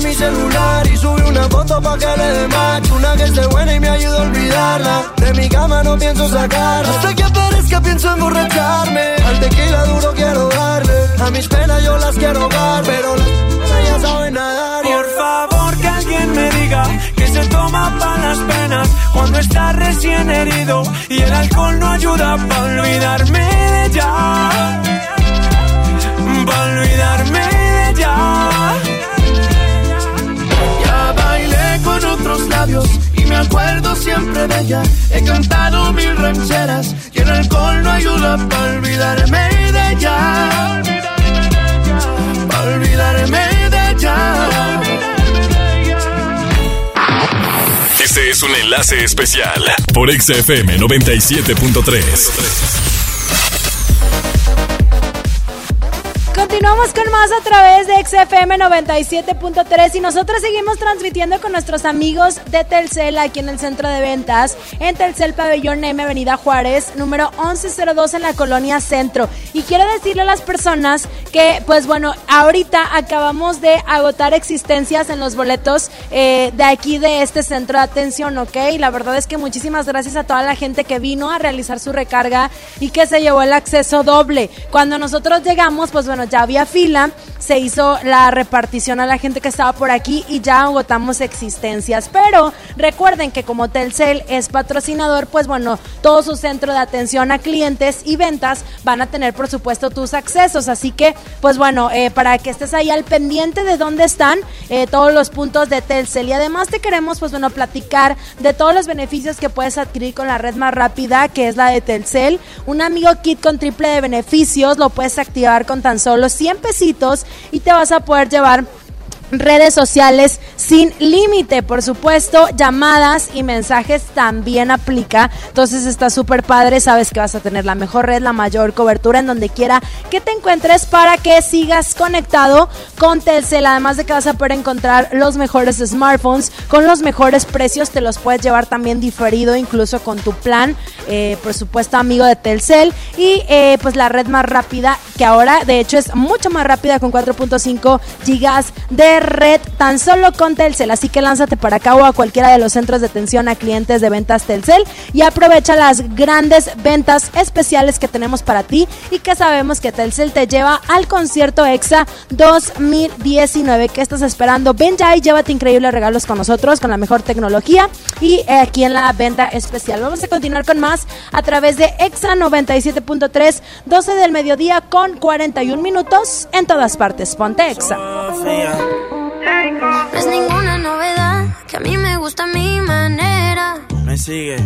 mi celular y subí una foto pa' que le dé macho. Una que esté buena y me ayuda a olvidarla. De mi cama no pienso sacarla. Hasta que aparezca pienso emborracharme. Al tequila duro quiero darle. A mis penas yo las quiero ahogar, pero ya saben nadar. Por favor que alguien me diga que se toma para las penas cuando está recién herido y el alcohol no ayuda para olvidarme de ya. Para olvidarme de. Ya otros labios y me acuerdo siempre de ella. He cantado mil rancheras y el alcohol no ayuda para olvidarme de ella. Para olvidarme de ella. Este es un enlace especial por XFM 97.3. Continuamos con más a través de XFM 97.3 y nosotros seguimos transmitiendo con nuestros amigos de Telcel aquí en el centro de ventas, en Telcel Pabellón M, Avenida Juárez, número 1102 en la colonia Centro. Y quiero decirle a las personas que, pues bueno, ahorita acabamos de agotar existencias en los boletos eh, de aquí de este centro de atención, ¿ok? La verdad es que muchísimas gracias a toda la gente que vino a realizar su recarga y que se llevó el acceso doble. Cuando nosotros llegamos, pues bueno, ya había fila, se hizo la repartición a la gente que estaba por aquí y ya agotamos existencias. Pero recuerden que como Telcel es patrocinador, pues bueno, todo su centro de atención a clientes y ventas van a tener por supuesto tus accesos. Así que, pues bueno, eh, para que estés ahí al pendiente de dónde están eh, todos los puntos de Telcel. Y además te queremos, pues bueno, platicar de todos los beneficios que puedes adquirir con la red más rápida, que es la de Telcel. Un amigo kit con triple de beneficios lo puedes activar con tan solo 100 pesitos y te vas a poder llevar redes sociales sin límite, por supuesto, llamadas y mensajes también aplica. Entonces está súper padre, sabes que vas a tener la mejor red, la mayor cobertura en donde quiera que te encuentres para que sigas conectado con Telcel. Además de que vas a poder encontrar los mejores smartphones con los mejores precios, te los puedes llevar también diferido, incluso con tu plan, eh, por supuesto, amigo de Telcel. Y eh, pues la red más rápida, que ahora de hecho es mucho más rápida con 4.5 gigas de red tan solo con Telcel. Así que lánzate para acá o a cualquiera de los centros de atención a clientes de ventas Telcel y aprovecha las grandes ventas especiales que tenemos para ti y que sabemos que Telcel te lleva al concierto EXA 2019. ¿Qué estás esperando? Ven ya y llévate increíbles regalos con nosotros, con la mejor tecnología y aquí en la venta especial. Vamos a continuar con más a través de EXA 97.3, 12 del mediodía con 41 minutos en todas partes. Ponte EXA. No es ninguna novedad que a mí me gusta mi manera. Me sigue.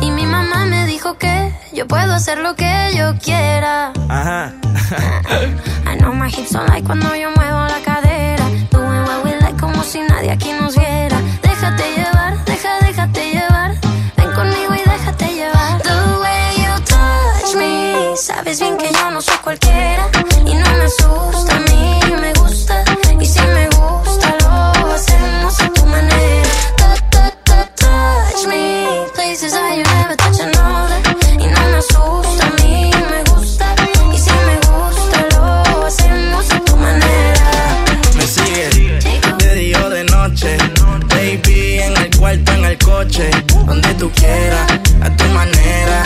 Y mi mamá me dijo que yo puedo hacer lo que yo quiera. Ajá. (laughs) I know my hips don't like cuando yo muevo la cadera. Doing what we like como si nadie aquí nos viera. Déjate llevar, deja, déjate llevar. Ven conmigo y déjate llevar. The way you touch me. Sabes bien que yo no soy cualquiera. Donde tú quieras, a tu manera.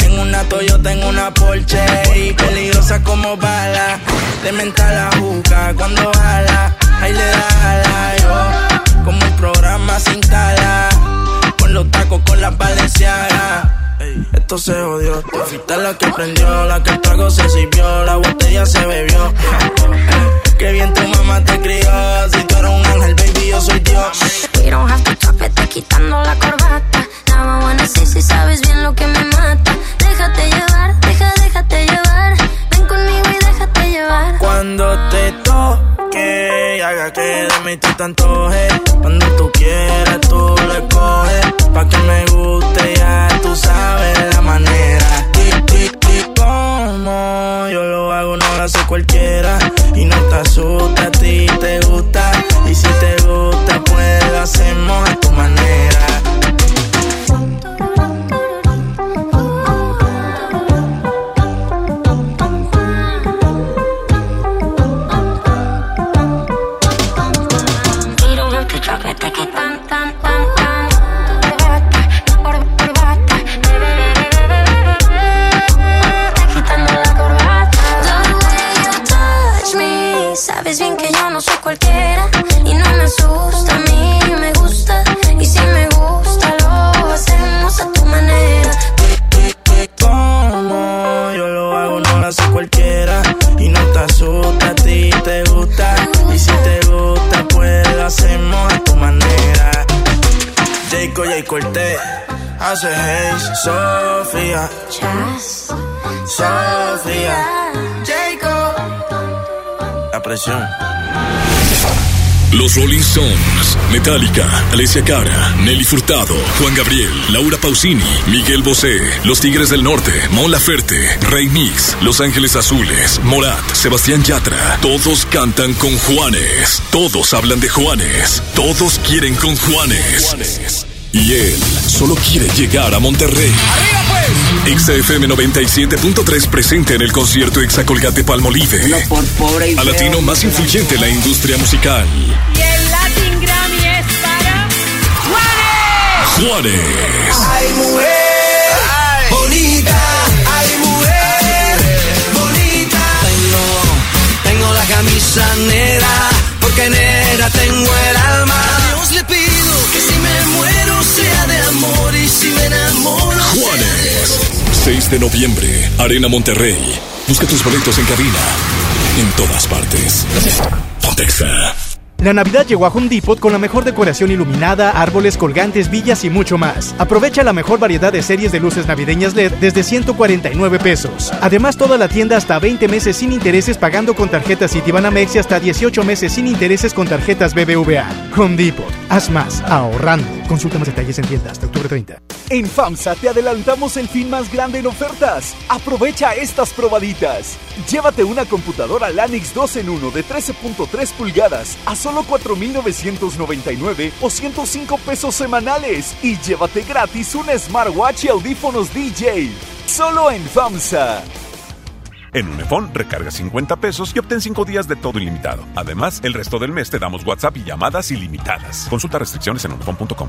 En una Toyota, en una Porsche. Y peligrosa como bala. De mental la juca cuando jala. Ahí le da ala, yo. Como un programa sin tala. Con los tacos, con las valencianas. Esto se. Tú fuiste la que prendió, la que trago se sirvió, la botella se bebió. Qué bien tu mamá te crió. Si tú eres un ángel, baby, yo soy Dios. We don't have to talk, vete quitando la corbata. Now I wanna see si sabes bien lo que me mata. Déjate llevar, deja, déjate llevar. Ven conmigo y déjate llevar. Cuando te toque y haga que de mí tú te antojes. Cuando tú quieras, tú lo escoges. Pa' que me guste, ya tú sabes la manera. Yo lo hago, no lo hace cualquiera. Y no te asusta, a ti te gusta. Y si te gusta, pues Metallica, Alessia Cara, Nelly Furtado, Juan Gabriel, Laura Pausini, Miguel Bosé, Los Tigres del Norte, Mon Laferte, Rey Mix, Los Ángeles Azules, Morat, Sebastián Yatra, todos cantan con Juanes, todos hablan de Juanes, todos quieren con Juanes. Y él solo quiere llegar a Monterrey. XFM 97.3 presente en el concierto Exacolgate Palmolive. A latino más influyente en la industria musical. Juanes. Juanes. Ay, mujer bonita, ay, mujer bonita. Tengo, tengo la camisa negra, porque negra tengo el alma. A Dios le pido que si me muero sea de amor y si me enamoro. Juanes. 6 de noviembre, Arena Monterrey. Busca tus boletos en cabina. En todas partes. Pontexa. La Navidad llegó a Home Depot con la mejor decoración iluminada, árboles, colgantes, villas y mucho más. Aprovecha la mejor variedad de series de luces navideñas LED desde 149 pesos. Además, toda la tienda hasta 20 meses sin intereses pagando con tarjetas Citibanamex y hasta 18 meses sin intereses con tarjetas BBVA. Home Depot. Haz más ahorrando. Consulta más detalles en tienda hasta octubre 30. En FAMSA te adelantamos el fin más grande en ofertas. Aprovecha estas probaditas. Llévate una computadora Lanix 2 en 1 de 13.3 pulgadas a solo 4.999 o 105 pesos semanales y llévate gratis un smartwatch y audífonos DJ. Solo en FAMSA. En Unifón, recarga 50 pesos y obtén 5 días de todo ilimitado. Además, el resto del mes te damos WhatsApp y llamadas ilimitadas. Consulta restricciones en unifón.com.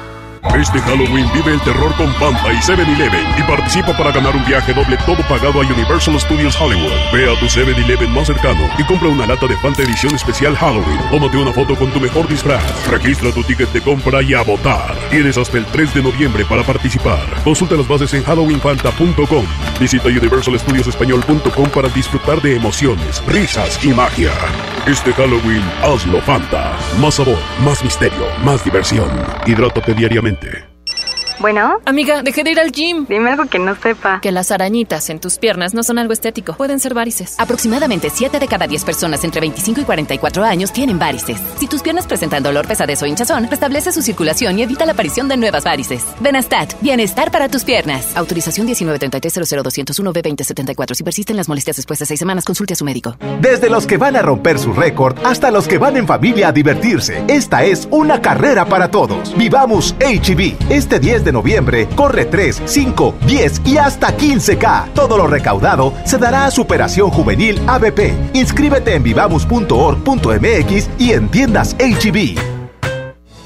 Este Halloween vive el terror con Panta y 7-Eleven y participa para ganar un viaje doble todo pagado a Universal Studios Hollywood. Ve a tu 7-Eleven más cercano y compra una lata de Fanta edición especial Halloween. Tómate una foto con tu mejor disfraz. Registra tu ticket de compra y a votar. Tienes hasta el 3 de noviembre para participar. Consulta las bases en halloweenfanta.com. Visita universalstudiosespañol.com para disfrutar de emociones, risas y magia. Este Halloween, hazlo Fanta. Más sabor, más misterio, más diversión. Hidrátate diariamente. mente. Bueno. Amiga, dejé de ir al gym. Dime algo que no sepa. Que las arañitas en tus piernas no son algo estético. Pueden ser varices. Aproximadamente 7 de cada 10 personas entre 25 y 44 años tienen varices. Si tus piernas presentan dolor, pesadez o hinchazón, restablece su circulación y evita la aparición de nuevas varices. Benastat, bienestar para tus piernas. Autorización 1933-00201-B2074. Si persisten las molestias después de 6 semanas, consulte a su médico. Desde los que van a romper su récord hasta los que van en familia a divertirse. Esta es una carrera para todos. Vivamos HB. Este 10 de noviembre, corre 3, 5, 10 y hasta 15K. Todo lo recaudado se dará a Superación Juvenil ABP. Inscríbete en vivamos.org.mx y en tiendas HB.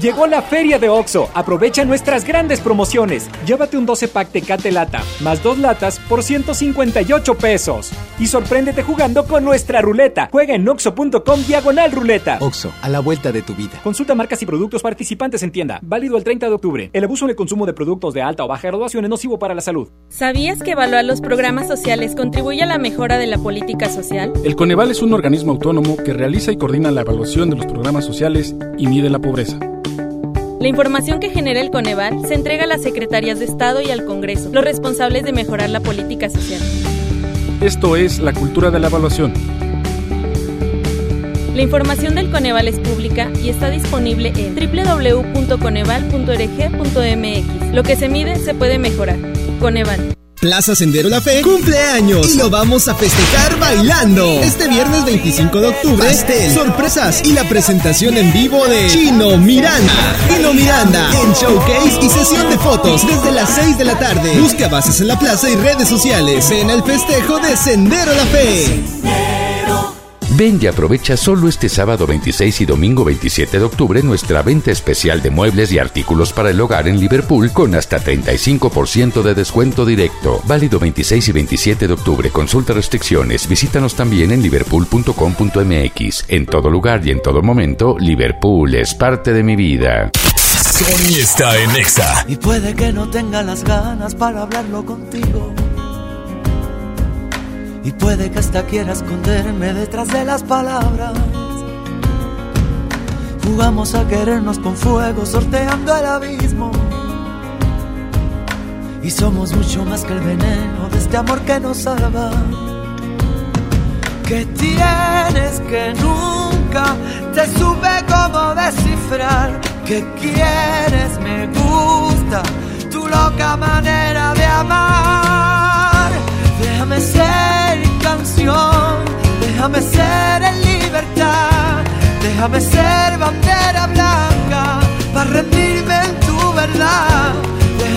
Llegó la feria de OXO. Aprovecha nuestras grandes promociones. Llévate un 12 pack Tecate Lata más dos latas por 158 pesos. Y sorpréndete jugando con nuestra ruleta. Juega en oxo.com diagonal ruleta. OXO, a la vuelta de tu vida. Consulta marcas y productos participantes en tienda. Válido el 30 de octubre. El abuso en el consumo de productos de alta o baja graduación es nocivo para la salud. ¿Sabías que evaluar los programas sociales contribuye a la mejora de la política social? El Coneval es un organismo autónomo que realiza y coordina la evaluación de los programas sociales y mide la pobreza. La información que genera el Coneval se entrega a las secretarias de Estado y al Congreso, los responsables de mejorar la política social. Esto es la cultura de la evaluación. La información del Coneval es pública y está disponible en www.coneval.org.mx. Lo que se mide se puede mejorar. Coneval. Plaza Sendero La Fe cumpleaños y lo vamos a festejar bailando. Este viernes 25 de octubre, pastel, sorpresas y la presentación en vivo de Chino Miranda. Chino Miranda en showcase y sesión de fotos desde las 6 de la tarde. Busca bases en la plaza y redes sociales. Ven al festejo de Sendero La Fe. Ven y aprovecha solo este sábado 26 y domingo 27 de octubre nuestra venta especial de muebles y artículos para el hogar en Liverpool con hasta 35% de descuento directo. Válido 26 y 27 de octubre. Consulta restricciones. Visítanos también en liverpool.com.mx. En todo lugar y en todo momento, Liverpool es parte de mi vida. Sony está en Exa. Y puede que no tenga las ganas para hablarlo contigo. Y puede que hasta quiera esconderme detrás de las palabras. Jugamos a querernos con fuego, sorteando el abismo. Y somos mucho más que el veneno de este amor que nos salva. Que tienes que nunca te supe cómo descifrar. Que quieres, me gusta tu loca manera de amar. Déjame ser déjame ser en libertad, déjame ser bandera blanca para rendirme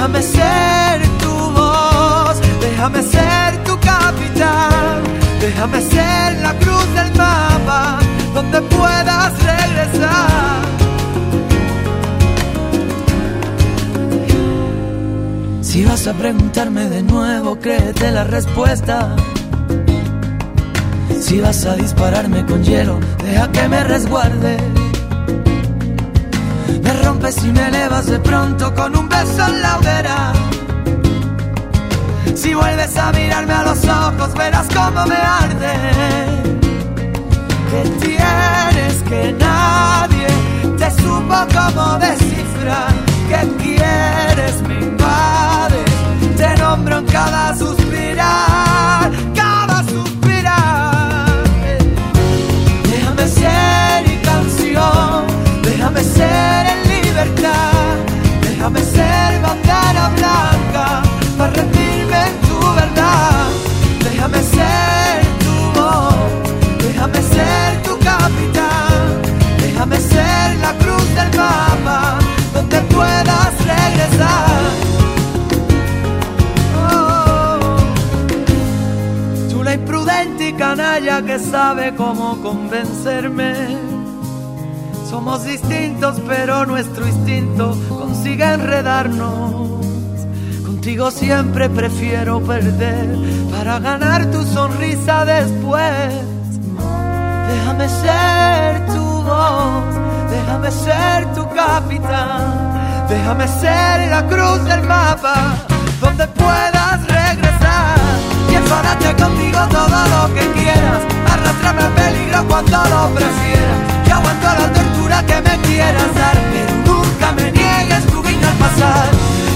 Déjame ser tu voz, déjame ser tu capitán, déjame ser la cruz del mapa donde puedas regresar. Si vas a preguntarme de nuevo, créete la respuesta. Si vas a dispararme con hielo, deja que me resguarde. Me rompes y me elevas de pronto con un beso en la hoguera. Si vuelves a mirarme a los ojos, verás cómo me arde. Que tienes que nadie te supo cómo descifrar. Que quieres me invade, te nombro en cada suspirar, déjame ser en libertad, déjame ser bandera blanca para rendirme en tu verdad. Déjame ser tu voz, déjame ser tu capitán, déjame ser la cruz del mapa donde puedas regresar. Oh, la imprudente y canalla que sabe cómo convencerme. Somos distintos, pero nuestro instinto consigue enredarnos. Contigo siempre prefiero perder para ganar tu sonrisa después. Déjame ser tu voz, déjame ser tu capitán, déjame ser la cruz del mapa donde puedas regresar. Y enfadate contigo todo lo que quieras, arrastrame al peligro cuando lo prefieras. Yo aguanto la tortura que me quieras dar, pero nunca me niegues tu guiño al pasar.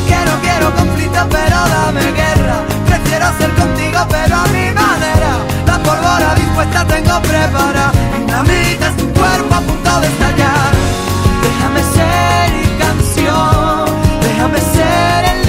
Que no quiero conflicto, pero dame guerra. Prefiero ser contigo, pero a mi manera. La pólvora dispuesta tengo preparada. Dinamita es tu cuerpo a punto de estallar. Déjame ser canción, déjame ser en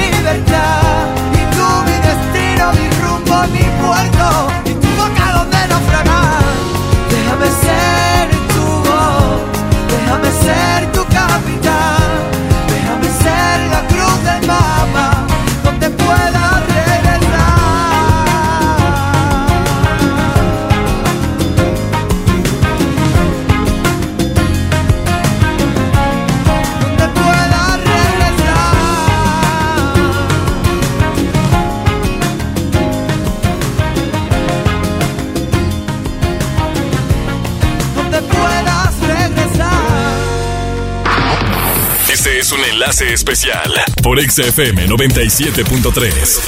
es un enlace especial por XFM 97.3.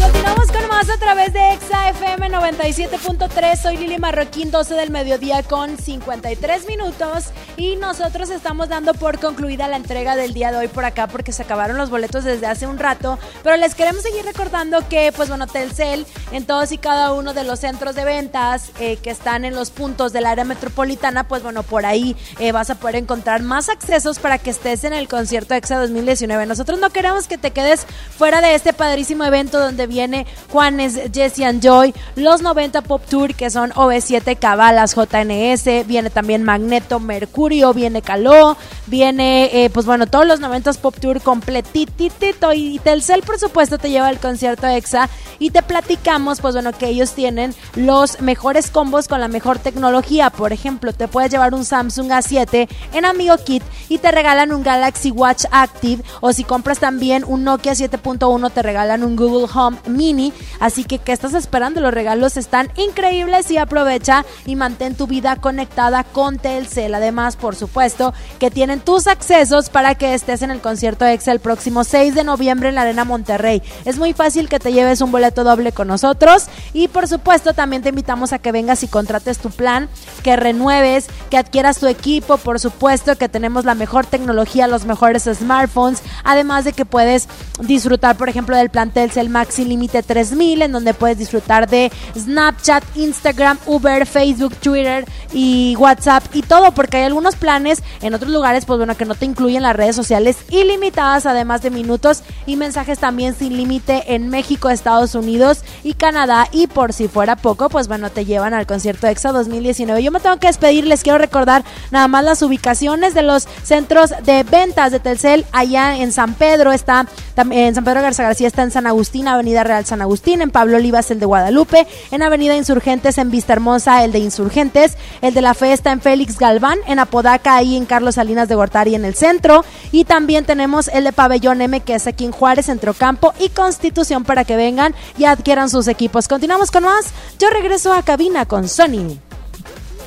Continuamos con más a través de Exa FM 97.3. Soy Lili Marroquín, 12 del mediodía con 53 minutos. Y nosotros estamos dando por concluida la entrega del día de hoy por acá porque se acabaron los boletos desde hace un rato. Pero les queremos seguir recordando que, pues bueno, Telcel en todos y cada uno de los centros de ventas eh, que están en los puntos del área metropolitana, pues bueno, por ahí eh, vas a poder encontrar más accesos para que estés en el concierto EXA 2019. Nosotros no queremos que te quedes fuera de este padrísimo evento donde viene Juanes, Jesse and Joy, los 90 Pop Tour que son OV7, Cabalas, JNS, viene también Magneto, Mercurio, viene Caló, viene eh, pues bueno, todos los 90 Pop Tour completitito y Telcel por supuesto te lleva al concierto EXA y te platicamos pues bueno que ellos tienen los mejores combos con la mejor tecnología. Por ejemplo, te puedes llevar un Samsung A7 en Amigo Kit y te regalan un Galaxy Watch Active o si compras también un Nokia 7.1 te regalan un Google Home Mini. Así que, ¿qué estás esperando? Los regalos están increíbles y aprovecha y mantén tu vida conectada con Telcel. Además, por supuesto, que tienen tus accesos para que estés en el concierto EXA el próximo 6 de noviembre en la Arena Monterrey. Es muy fácil que te lleves un boleto doble con nosotros y por supuesto también te invitamos a que vengas y contrates tu plan, que renueves, que adquieras tu equipo, por supuesto que tenemos la mejor tecnología, los mejores smartphones, además de que puedes disfrutar, por ejemplo, del plan Telcel Maxi Límite 3000 en donde puedes disfrutar de Snapchat, Instagram, Uber, Facebook, Twitter y WhatsApp y todo, porque hay algunos planes en otros lugares pues bueno, que no te incluyen las redes sociales ilimitadas, además de minutos y mensajes también sin límite en México, Estados Unidos y Canadá. Y por si fuera poco, pues bueno, te llevan al concierto EXA 2019. Yo me tengo que despedir, les quiero recordar nada más las ubicaciones de los centros de ventas de Telcel allá en San Pedro, está en San Pedro Garza García está en San Agustín, Avenida Real San Agustín, en Pablo Olivas el de Guadalupe, en Avenida Insurgentes en Vista Hermosa el de Insurgentes, el de la Fe está en Félix Galván, en ahí en Carlos Salinas de Gortari en el centro y también tenemos el de Pabellón M que es aquí en Juárez, Centrocampo y Constitución para que vengan y adquieran sus equipos. Continuamos con más. Yo regreso a cabina con Sony.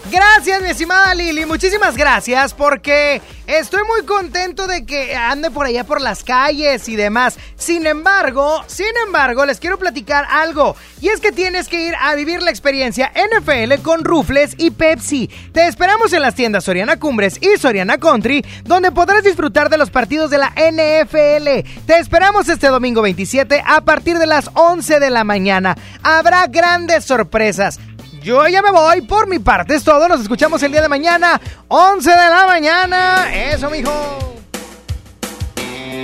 Gracias, mi estimada Lili. Muchísimas gracias porque estoy muy contento de que ande por allá por las calles y demás. Sin embargo, sin embargo, les quiero platicar algo. Y es que tienes que ir a vivir la experiencia NFL con Rufles y Pepsi. Te esperamos en las tiendas Soriana Cumbres y Soriana Country, donde podrás disfrutar de los partidos de la NFL. Te esperamos este domingo 27 a partir de las 11 de la mañana. Habrá grandes sorpresas. Yo ya me voy, por mi parte es todo. Nos escuchamos el día de mañana, 11 de la mañana. Eso, mijo.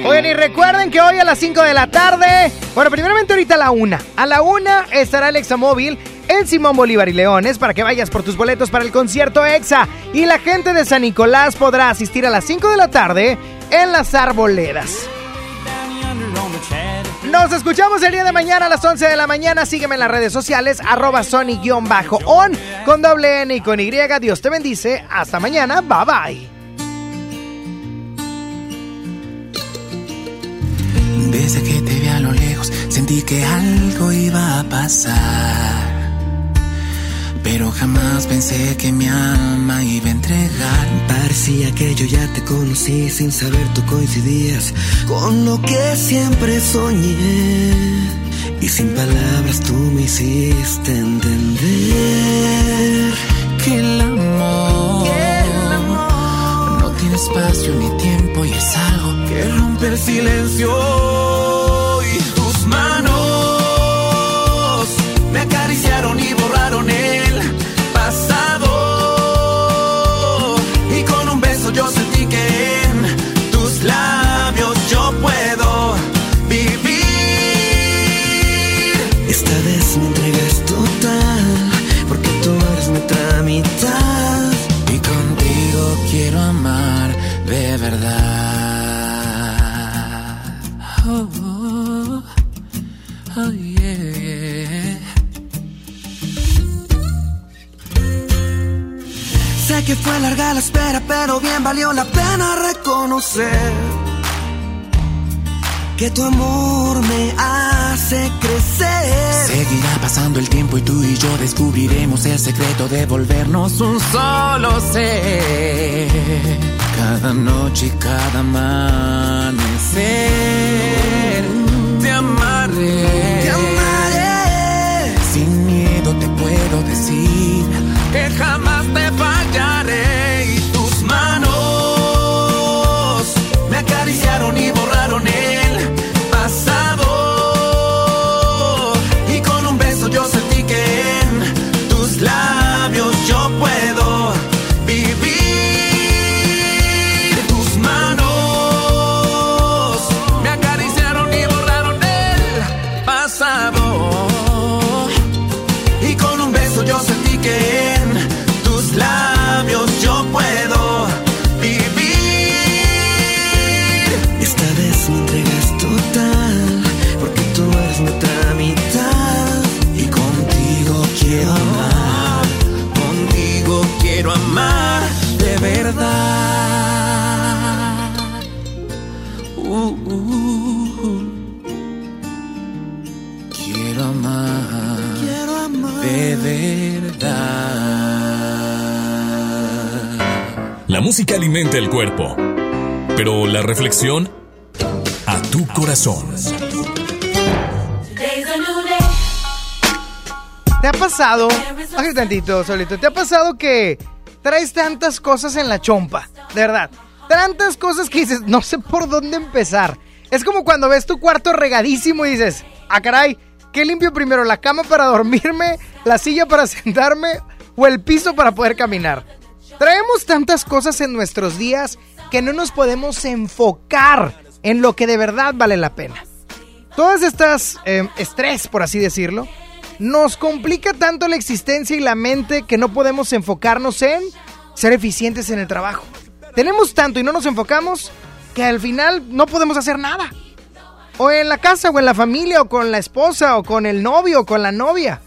Oigan, y recuerden que hoy a las 5 de la tarde, bueno, primeramente ahorita a la 1. A la 1 estará el Examóvil en Simón Bolívar y Leones para que vayas por tus boletos para el concierto EXA. Y la gente de San Nicolás podrá asistir a las 5 de la tarde en las Arboledas. Nos escuchamos el día de mañana a las 11 de la mañana. Sígueme en las redes sociales, arroba Sony-on con doble N y con Y. Dios te bendice. Hasta mañana. Bye bye. Desde que te vi a lo lejos, sentí que algo iba a pasar. Pero jamás pensé que mi alma iba a entregar. Parecía que yo ya te conocí sin saber tú coincidías con lo que siempre soñé. Y sin palabras tú me hiciste entender que el amor, no tiene espacio ni tiempo y es algo que rompe el silencio. Y tus manos verdad. Oh, oh, oh, yeah. Sé que fue larga la espera, pero bien valió la pena reconocer que tu amor me hace crecer. Seguirá pasando el tiempo y tú y yo descubriremos el secreto de volvernos un solo ser. Cada noche y cada amanecer Alimenta el cuerpo, pero la reflexión a tu corazón. ¿Te ha pasado? Tantito, solito. ¿Te ha pasado que traes tantas cosas en la chompa? De verdad. Tantas cosas que dices, no sé por dónde empezar. Es como cuando ves tu cuarto regadísimo y dices, ah, caray, ¿qué limpio primero? ¿La cama para (laughs) dormirme? ¿La silla para (laughs) sentarme? ¿O el piso para poder caminar? Traemos tantas cosas en nuestros días que no nos podemos enfocar en lo que de verdad vale la pena. Todas estas eh, estrés, por así decirlo, nos complica tanto la existencia y la mente que no podemos enfocarnos en ser eficientes en el trabajo. Tenemos tanto y no nos enfocamos que al final no podemos hacer nada. O en la casa, o en la familia, o con la esposa, o con el novio, o con la novia.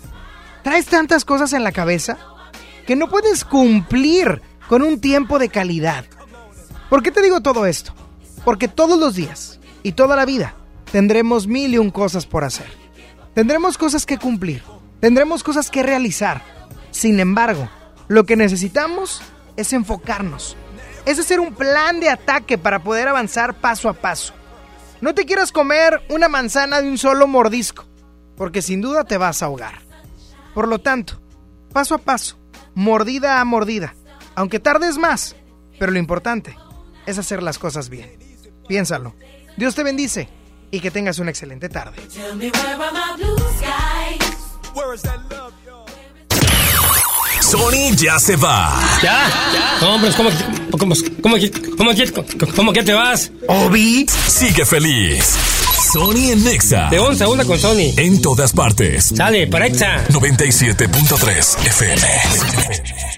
Traes tantas cosas en la cabeza que no puedes cumplir con un tiempo de calidad. ¿Por qué te digo todo esto? Porque todos los días y toda la vida tendremos mil y un cosas por hacer. Tendremos cosas que cumplir, tendremos cosas que realizar. Sin embargo, lo que necesitamos es enfocarnos, es hacer un plan de ataque para poder avanzar paso a paso. No te quieras comer una manzana de un solo mordisco, porque sin duda te vas a ahogar. Por lo tanto, paso a paso, mordida a mordida, aunque tardes más, pero lo importante es hacer las cosas bien. Piénsalo. Dios te bendice y que tengas una excelente tarde. Sony ya se va. ¿Ya? No, pero ¿cómo, cómo, cómo, cómo, cómo que te vas? Obi, sigue feliz. Sony en Nexa. De 11 a 1 con Sony. En todas partes. Sale, para Exa. 97.3 FM.